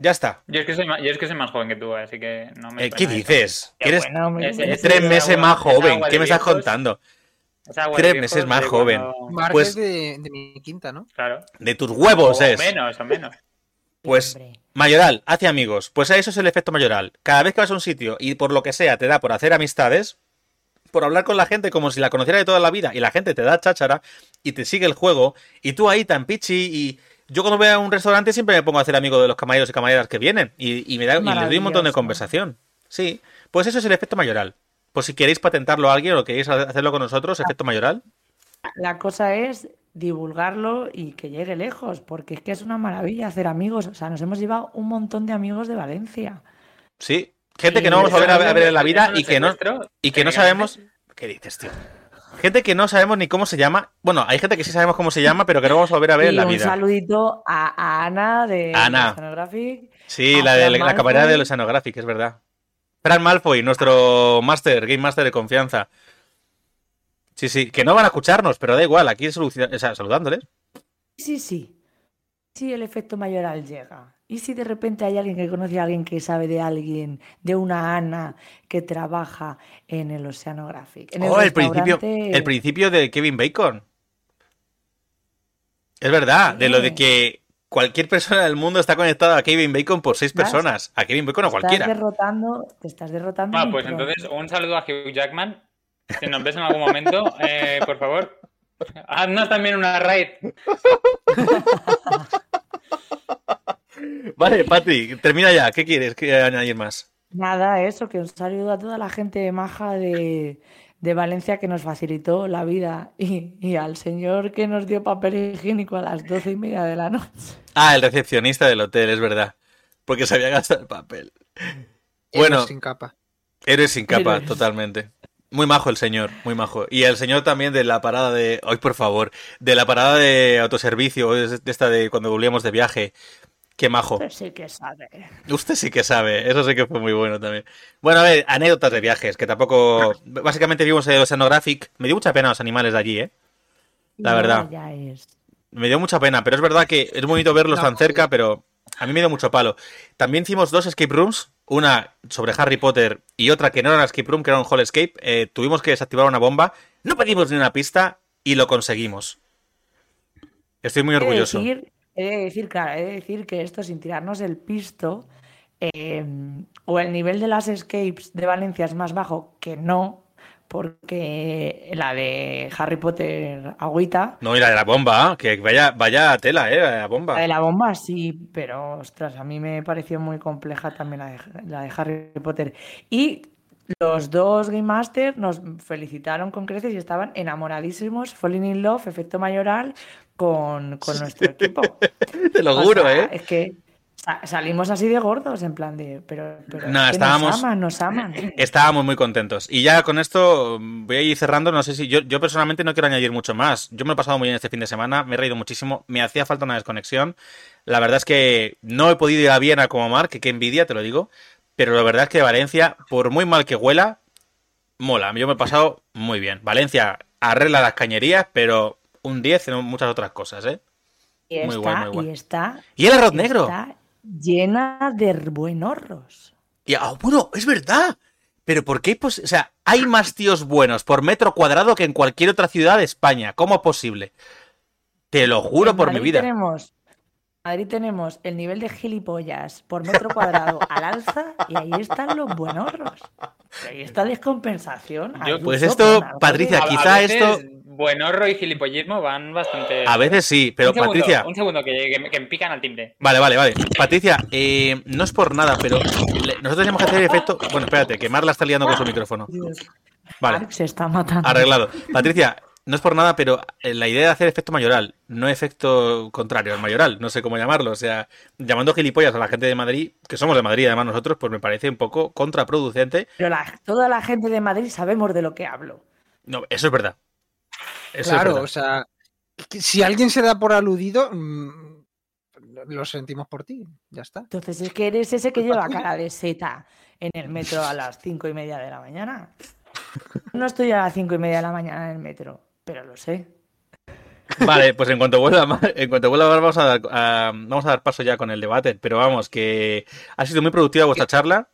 Ya está. Yo es que soy más, yo es que soy más joven que tú, así que no me. Eh, ¿Qué dices? Qué Eres bueno, ese- tres meses agua- más joven. ¿Qué me estás viejos, contando? Tres viejos meses más joven. cuando- Pues- es de, de mi quinta, ¿no? Claro. De tus huevos o es. menos, o menos. Pues. Mayoral, hace amigos. Pues eso es el efecto mayoral. Cada vez que vas a un sitio y por lo que sea te da por hacer amistades, por hablar con la gente como si la conociera de toda la vida y la gente te da cháchara y te sigue el juego y tú ahí tan pichi y yo cuando voy a un restaurante siempre me pongo a hacer amigo de los camareros y camareras que vienen y, y me da, y les doy un montón de conversación. Sí, pues eso es el efecto mayoral. Pues si queréis patentarlo a alguien o queréis hacerlo con nosotros, efecto mayoral. La cosa es divulgarlo y que llegue lejos, porque es que es una maravilla hacer amigos. O sea, nos hemos llevado un montón de amigos de Valencia. Sí, gente que no vamos a volver a ver en la vida un y que no, y que no sabemos. ¿Qué dices, tío? Gente que no sabemos ni cómo se llama. Bueno, hay gente que sí sabemos cómo se llama, pero que no vamos a volver a ver en la un vida. saludito a, Ana de Ana. Oceanographic. Sí, a la de la camarera de los Oceanographic, es verdad. Fran Malfoy, nuestro máster, Game Master de confianza. Sí, sí, que no van a escucharnos, pero da igual, aquí soluci- o sea, saludándoles. Sí, sí. Sí, el efecto mayoral llega. ¿Y si de repente hay alguien que conoce a alguien que sabe de alguien, de una Ana que trabaja en el Oceanographic? En oh, el principio, el principio de Kevin Bacon. Es verdad, de lo de Sí. que cualquier persona del mundo está conectada a Kevin Bacon por seis ¿Ves? personas. A Kevin Bacon o Te estás cualquiera. derrotando, te estás derrotando. Ah, pues pronto. entonces un saludo a Hugh Jackman. Si nos ves en algún momento, eh, por favor, haznos también una raid. Vale, Pati, termina ya. ¿Qué quieres que añadir más? Nada, eso, que un saludo a toda la gente maja de, de Valencia que nos facilitó la vida y, y al señor que nos dio papel higiénico a las doce y media de la noche. Ah, el recepcionista del hotel, es verdad. Porque se había gastado el papel. Bueno, Héroes sin capa. héroes sin capa, Héroes. totalmente. Muy majo el señor, muy majo. Y el señor también de la parada de. Ay, por favor. De la parada de autoservicio, de esta de cuando volvíamos de viaje. Qué majo. Pero sí que sabe. Usted sí que sabe, eso sí que fue muy bueno también. Bueno, a ver, anécdotas de viajes, que tampoco. Básicamente vimos el Oceanographic. Me dio mucha pena los animales de allí, ¿eh? La verdad. Ya es. Me dio mucha pena, pero es verdad que es bonito verlos No, tan cerca, pero a mí me dio mucho palo. También hicimos dos escape rooms, una sobre Harry Potter y otra que no era una escape room, que era un hall escape. Eh, tuvimos que desactivar una bomba, no pedimos ni una pista y lo conseguimos. Estoy muy orgulloso. decir, he de decir, claro, he de decir que esto sin tirarnos el pisto, eh, o el nivel de las escapes de Valencia es más bajo que no, porque la de Harry Potter agüita, No, y la de la bomba, que vaya, vaya tela, eh, la de la bomba. la de la bomba sí, pero ostras, a mí me pareció muy compleja también la de, la de Harry Potter. Y los dos Game Masters nos felicitaron con creces y estaban enamoradísimos, falling in love, efecto mayoral, con, con nuestro equipo. Te lo O juro, sea, eh. Es que Sa- Salimos así de gordos, en plan de. Pero, pero No, es que estábamos- Nos aman, nos aman. Estábamos muy contentos. Y ya con esto voy a ir cerrando. No sé si yo, yo personalmente no quiero añadir mucho más. Yo me lo he pasado muy bien este fin de semana, me he reído muchísimo, me hacía falta una desconexión. La verdad es que no he podido ir a Viena como Mar, que qué envidia, te lo digo. Pero la verdad es que Valencia, por muy mal que huela, mola. Yo me he pasado muy bien. Valencia arregla las cañerías, pero un 10 en muchas otras cosas, ¿eh? Y Muy está, guay, muy guay. y está. ¿Y el arroz negro? Está llena de buenorros. Y, ah, bueno, es verdad. Pero ¿por qué? Pues, o sea, hay más tíos buenos por metro cuadrado que en cualquier otra ciudad de España. ¿Cómo es posible? Te lo juro En por mi vida. Tenemos, en Madrid tenemos el nivel de gilipollas por metro cuadrado al alza y ahí están los buenorros. Y ahí está descompensación. Yo- Ayuso, Pues esto, Patricia, de- A- a quizá veces, esto- Buenorro y gilipollismo van bastante. A veces sí, pero un segundo, Patricia. Un segundo, que, que, que me pican al timbre. Vale, vale, vale. Patricia, eh, no es por nada, pero nosotros tenemos que hacer efecto. Bueno, espérate, que Marla está liando con su micrófono. Dios, Vale, se está matando. arreglado. Patricia, no es por nada, pero eh, la idea de hacer efecto mayoral, no efecto contrario al mayoral, no sé cómo llamarlo. O sea, llamando gilipollas a la gente de Madrid, que somos de Madrid además nosotros, pues me parece un poco contraproducente. Pero la- toda la gente de Madrid sabemos de lo que hablo. No, eso es verdad. Eso claro, es o verdad. sea, si alguien se da por aludido, mm, lo sentimos por ti, ya está. Entonces es que eres ese que lleva cara de seta en el metro a las cinco y media de la mañana. No estoy a las cinco y media de la mañana en el metro, pero lo sé. Vale, pues en cuanto vuelva, en cuanto vuelva Mar, vamos a dar, a- vamos a dar paso ya con el debate. Pero vamos, que ha sido muy productiva vuestra charla.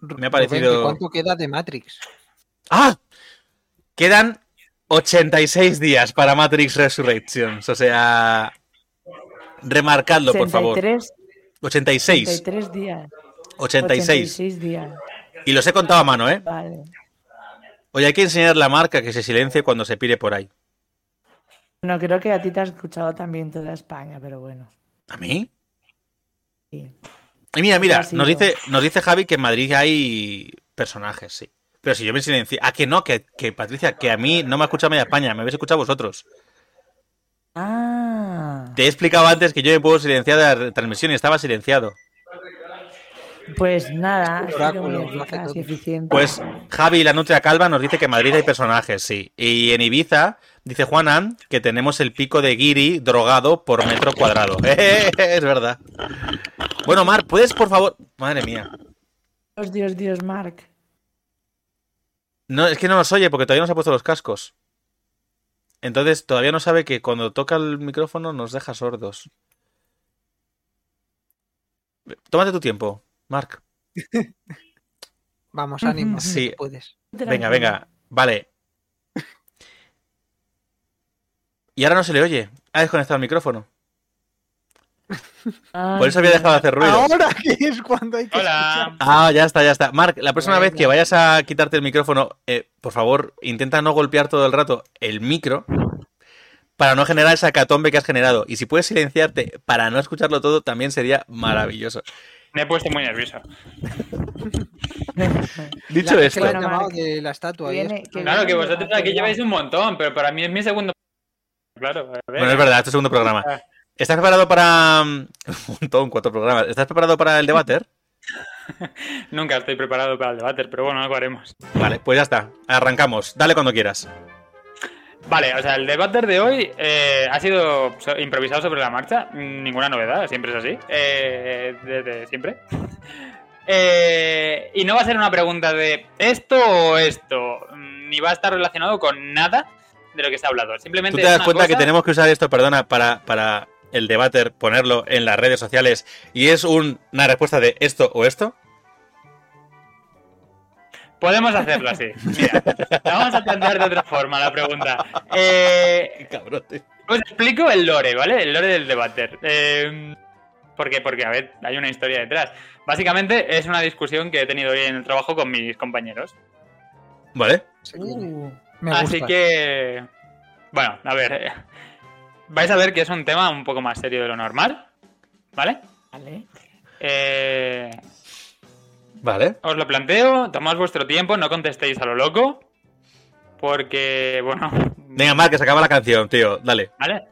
Me ha parecido- ¿que ¿Cuánto queda de Matrix? ¡Ah! Quedan 86 días para Matrix Resurrections. O sea, remarcadlo, por favor. 63, 86. 83 días. 86. 86 días. Y los he contado a mano, ¿eh? Vale. Oye, hay que enseñar la marca que se silencie cuando se pire por ahí. Bueno, creo que a ti te has escuchado también toda España, pero bueno. ¿A mí? sí. Y mira, mira, Ha nos dice, nos dice Javi que en Madrid hay personajes, sí. Pero si yo me silencio. Ah, que no, que, que Patricia, que a mí no me ha escuchado media España, me habéis escuchado vosotros. Ah, Te he explicado antes que yo me puedo silenciar de la transmisión y estaba silenciado. Pues nada, Oráculo, eficaz eficiente. Pues Javi, la Nutria Calva, nos dice que en Madrid hay personajes, sí. Y en Ibiza, dice Juanan, que tenemos el pico de Giri drogado por metro cuadrado. es verdad. Bueno, Mar, ¿puedes, por favor? Madre mía. Dios, Dios, Dios, Marc. No, es que no nos oye porque todavía no se ha puesto los cascos. Entonces todavía no sabe que cuando toca el micrófono nos deja sordos. Tómate tu tiempo, Marc. Vamos, ánimo, Sí. que puedes. Venga, venga. Vale. Y ahora no se le oye. Ha desconectado el micrófono. Por eso había dejado de hacer ruido. Ahora que es cuando hay que Hola. Ah, ya está, ya está. Marc, la próxima vez que vayas a quitarte el micrófono, eh, por favor, intenta no golpear todo el rato el micro para no generar esa catombe que has generado. Y si puedes silenciarte para no escucharlo todo, también sería maravilloso. Me he puesto muy nervioso. Dicho La- esto, que le han Bueno, llamado Marc, de la estatua. Viene- que Claro que vosotros aquí la lleváis un montón, pero para mí es mi segundo. Claro, a ver. bueno, es verdad, este segundo programa. Ah. ¿Estás preparado para... mm, Un montón, cuatro programas. ¿Estás preparado para el debate? Nunca estoy preparado para el debate, pero bueno, algo haremos. Vale, pues ya está. Arrancamos. Dale cuando quieras. Vale, o sea, el debate de hoy eh, ha sido improvisado sobre la marcha. Ninguna novedad, siempre es así. Eh, desde siempre. Eh, y no va a ser una pregunta de esto o esto, mm, ni va a estar relacionado con nada de lo que se ha hablado. Simplemente ¿Tú te das cuenta que tenemos que usar esto, perdona, para, para el debate, ponerlo en las redes sociales y es un- una respuesta de esto o esto? Podemos hacerlo así. Mira, la vamos a plantear de otra forma la pregunta. Eh, Cabrón, tío. Os explico el lore, ¿vale? El lore del debate. Eh, ¿Por qué? Porque, a ver, hay una historia detrás. Básicamente es una discusión que he tenido hoy en el trabajo con mis compañeros. Vale. Uh, Me Así que... Bueno, a ver. eh, vais a ver que es un tema un poco más serio de lo normal. ¿Vale? vale. Eh, Vale. os lo planteo, tomad vuestro tiempo, no contestéis a lo loco. Porque, bueno... Venga, Marc, que se acaba la canción, tío. Dale. ¿Vale?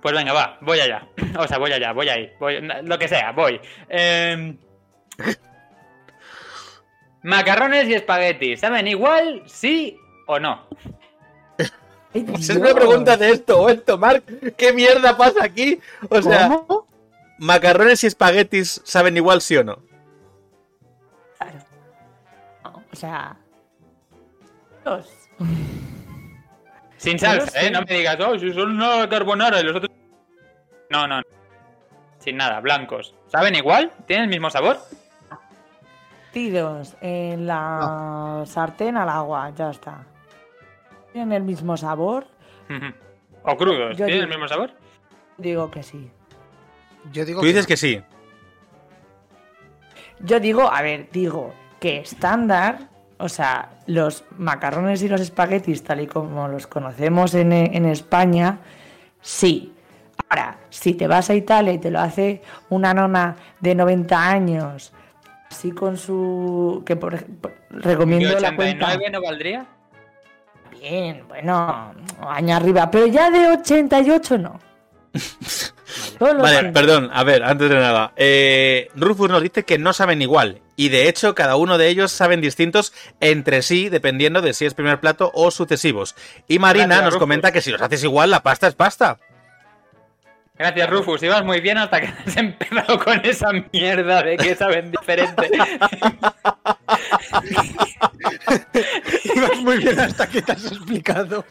Pues venga, va, voy allá. O sea, voy allá, voy ahí. Voy, lo que sea, voy. Eh, Macarrones y espaguetis, ¿saben igual? ¿Sí o no? Ay, Pues es una pregunta de esto o esto, Mark. ¿Qué mierda pasa aquí? O sea, ¿Cómo? ¿macarrones y espaguetis saben igual, sí o no? O sea. Dios. Sin salsa. ¿eh? No me digas, oh, si son una carbonara y los otros. No, no, no. Sin nada, blancos. ¿Saben igual? ¿Tienen el mismo sabor? Tiros en la sartén al agua, ya está. ¿Tienen el mismo sabor? ¿O crudos? Yo ¿Tienen el digo- mismo sabor? Digo que sí. Yo digo Tú dices no. que sí. Yo digo, a ver, digo que estándar, o sea, los macarrones y los espaguetis, tal y como los conocemos en, en España, sí. Ahora, si te vas a Italia y te lo hace una nona de 90 años, así con su. que por ejemplo, ¿Y recomiendo la 89 cuenta. no valdría? Bien, bueno, año arriba, pero ya de 88 no. Vale, años. perdón, a ver, antes de nada. Eh, Rufus nos dice que no saben igual. Y de hecho, cada uno de ellos saben distintos entre sí, dependiendo de si es primer plato o sucesivos. Y Marina Gracias, nos Rufus. comenta que si los haces igual, la pasta es pasta. Gracias, Rufus. Ibas muy bien hasta que has empezado con esa mierda de que saben diferente. Ibas muy bien hasta que te has explicado.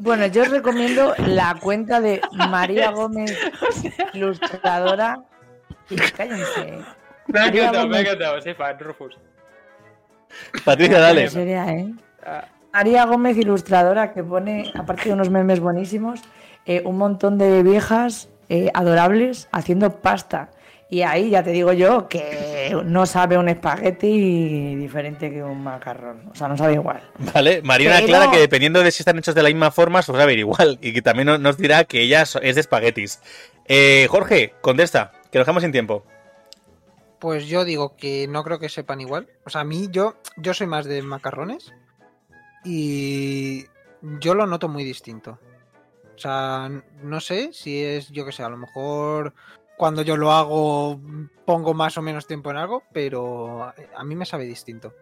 Bueno, yo os recomiendo la cuenta de María Gómez, ilustradora. Y cállense. Me ha María encantado, me ha Gómez. encantado. Sí, fan, Rufus. Patricia, dale. Serio, ¿eh? Ah, María Gómez, ilustradora, que pone, aparte de unos memes buenísimos, eh, un montón de viejas eh, adorables haciendo pasta. Y ahí ya te digo yo que no sabe un espagueti diferente que un macarrón. O sea, no sabe igual. Vale, Marina Pero- aclara que dependiendo de si están hechos de la misma forma, se ver igual. Y que también no- nos dirá que ella es de espaguetis. Eh, Jorge, contesta, que nos dejamos sin tiempo. Pues yo digo que no creo que sepan igual. O sea, a mí yo, yo soy más de macarrones y yo lo noto muy distinto. O sea, no sé si es, yo que sé, a lo mejor cuando yo lo hago pongo más o menos tiempo en algo, pero a mí me sabe distinto.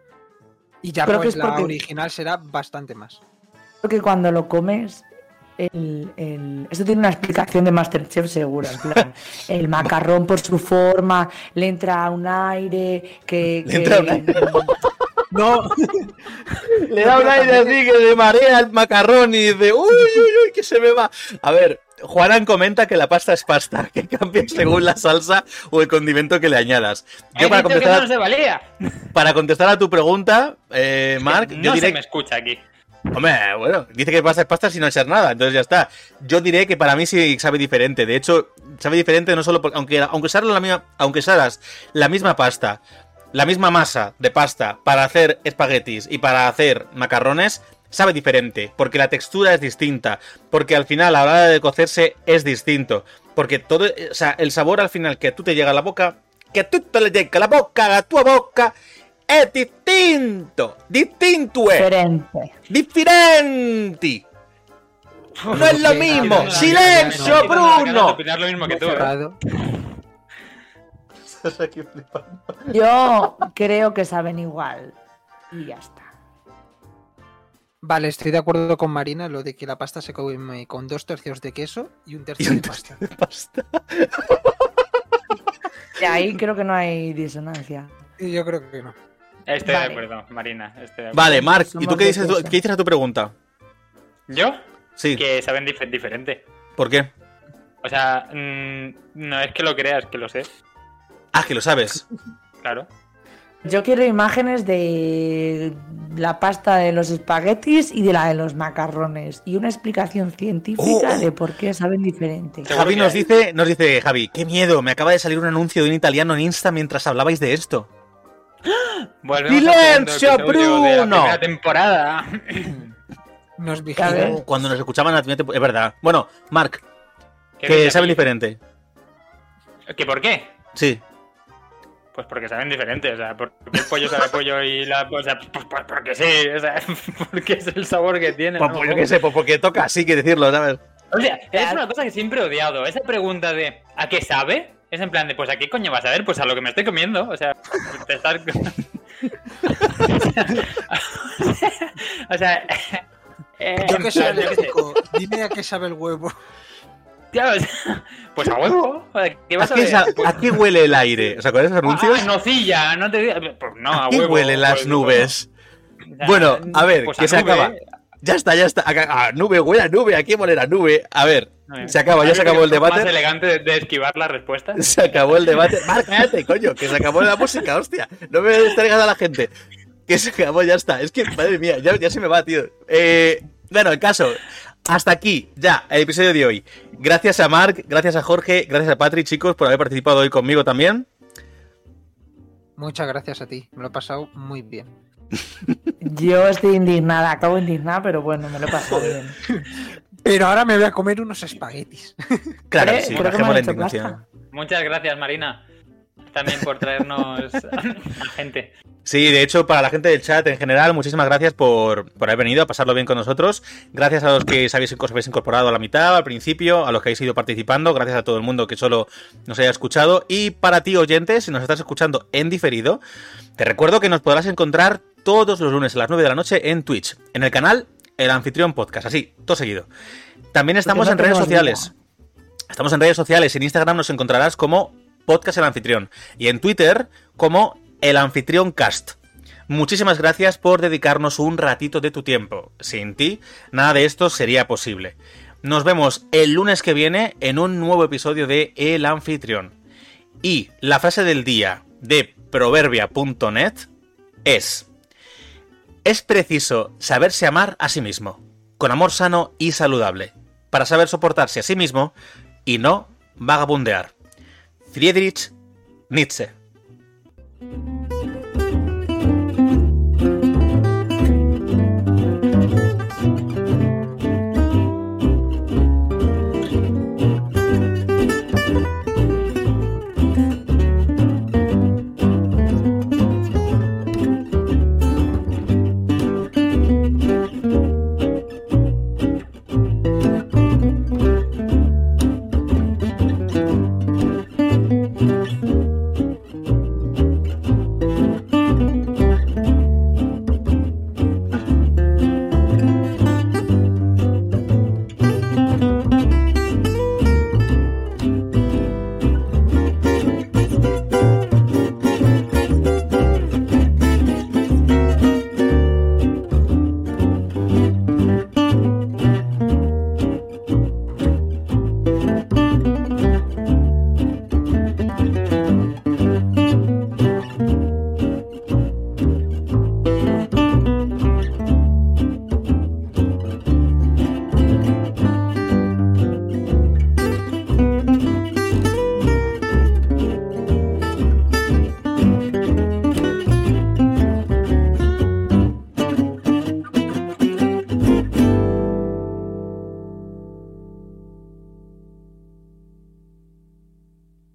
Y ya Creo que pues es la porque- original será bastante más. Creo que cuando lo comes, el, el- esto tiene una explicación de Masterchef segura. en plan, el macarrón por su forma, le entra un aire que... Le que- entra un aire. No, Le da un aire así que de marea el macarrón y dice, uy, uy, uy, que se me va. A ver, Juanan comenta que la pasta es pasta, que cambia según la salsa o el condimento que le añadas. Yo para contestar, no se valía. para contestar a tu pregunta, eh, Mark, no yo se diré me escucha aquí. Hombre, bueno, dice que pasta es pasta sin echar nada, entonces ya está. Yo diré que para mí sí sabe diferente. De hecho, sabe diferente no solo porque, aunque, aunque la misma, aunque usaras la misma pasta, la misma masa de pasta para hacer espaguetis y para hacer macarrones, sabe diferente. Porque la textura es distinta. Porque al final, a la hora de cocerse, es distinto. Porque todo, o sea, el sabor al final que tú te llega a la boca, que tú te le llega a la boca, a tu boca, es distinto. Distinto es. Diferente. Diferente. No es lo mismo. Silencio, No, no, no, no, no, no, Bruno. opinar lo mismo que tú. ¿eh? Yo creo que saben igual. Y ya está. Vale, estoy de acuerdo con Marina lo de que la pasta se come con dos tercios de queso y un tercio Y un de pasta. Pasta. Y ahí creo que no hay disonancia. Y yo creo que no. Estoy Vale. de acuerdo, Marina. Estoy de acuerdo. Vale, Mark, ¿y tú qué dices, tú- qué dices a tu pregunta? ¿Yo? Sí, Que saben dif- diferente. ¿por qué? O sea, mm, no es que lo creas, que lo sé. Ah, que lo sabes. Claro. Yo quiero imágenes de la pasta de los espaguetis y de la de los macarrones. Y una explicación científica Oh. de por qué saben diferente. Javi nos dice, nos dice, Javi, qué miedo, me acaba de salir un anuncio de un italiano en Insta mientras hablabais de esto. Volvemos ¡Silencio, la Bruno! primera temporada. Nos. Oh, Cuando nos escuchaban a ti, es verdad. Bueno, Mark, ¿Qué que saben diferente. ¿Que por qué? Sí. Pues porque saben diferente, o sea, porque el pollo sabe pollo y la... O sea, pues, pues porque sí, o sea, porque es el sabor que tiene. Pues, ¿no? pues yo qué sé, pues porque toca, sí que decirlo, ¿sabes? O sea, es una cosa que siempre he odiado. Esa pregunta de ¿a qué sabe? Es en plan de, pues ¿a qué coño vas a ver? Pues a lo que me estoy comiendo. O sea, te estás... o sea... eh, Yo que soy yo qué sé. alérgico, dime a qué sabe el huevo. Claro, pues a huevo. ¿Qué ¿A vas a qué, ver? Pues- a qué huele el aire? O sea, con esos anuncios. Ah, nocilla, no te. Pues no, a ¿A qué huevo. huelen las pues, nubes? sea, Bueno, a ver, pues que se nube. acaba. Ya está, ya está. A, a nube, huele a nube. ¿A qué huele a nube? A ver, se acaba, ya se acabó el forma Más debate. elegante de, esquivar la respuesta. Se acabó el debate. Mar, cállate, coño, que se acabó la música, hostia. No me distraigas a la gente. Que se acabó, ya está. Es que, madre mía, ya, ya se me va, tío. Eh, bueno, el caso. Hasta aquí, ya, el episodio de hoy. Gracias a Mark, gracias a Jorge, gracias a Patrick, chicos, por haber participado hoy conmigo también. Muchas gracias a ti, me lo he pasado muy bien. Yo estoy indignada, acabo indignada, pero bueno, me lo he pasado bien. Pero ahora me voy a comer unos espaguetis. Claro, Eh, sí, bajemos la pasta. Muchas gracias, Marina. También por traernos a gente. Sí, de hecho, para la gente del chat en general, muchísimas gracias por, por haber venido a pasarlo bien con nosotros. Gracias a los que os habéis, os habéis incorporado a la mitad, al principio, a los que habéis ido participando. Gracias a todo el mundo que solo nos haya escuchado. Y para ti, oyentes, si nos estás escuchando en diferido, te recuerdo que nos podrás encontrar todos los lunes a las 9 de la noche en Twitch, en el canal El Anfitrión Podcast, así, todo seguido. También estamos no en redes sociales. Estamos en redes sociales. En Instagram nos encontrarás como Podcast El Anfitrión. Y en Twitter como El Anfitrión Cast. Muchísimas gracias por dedicarnos un ratito de tu tiempo. Sin ti, nada de esto sería posible. Nos vemos el lunes que viene en un nuevo episodio de El Anfitrión. Y la frase del día de proverbia.net es... Es preciso saberse amar a sí mismo, con amor sano y saludable, para saber soportarse a sí mismo y no vagabundear. Friedrich Nietzsche.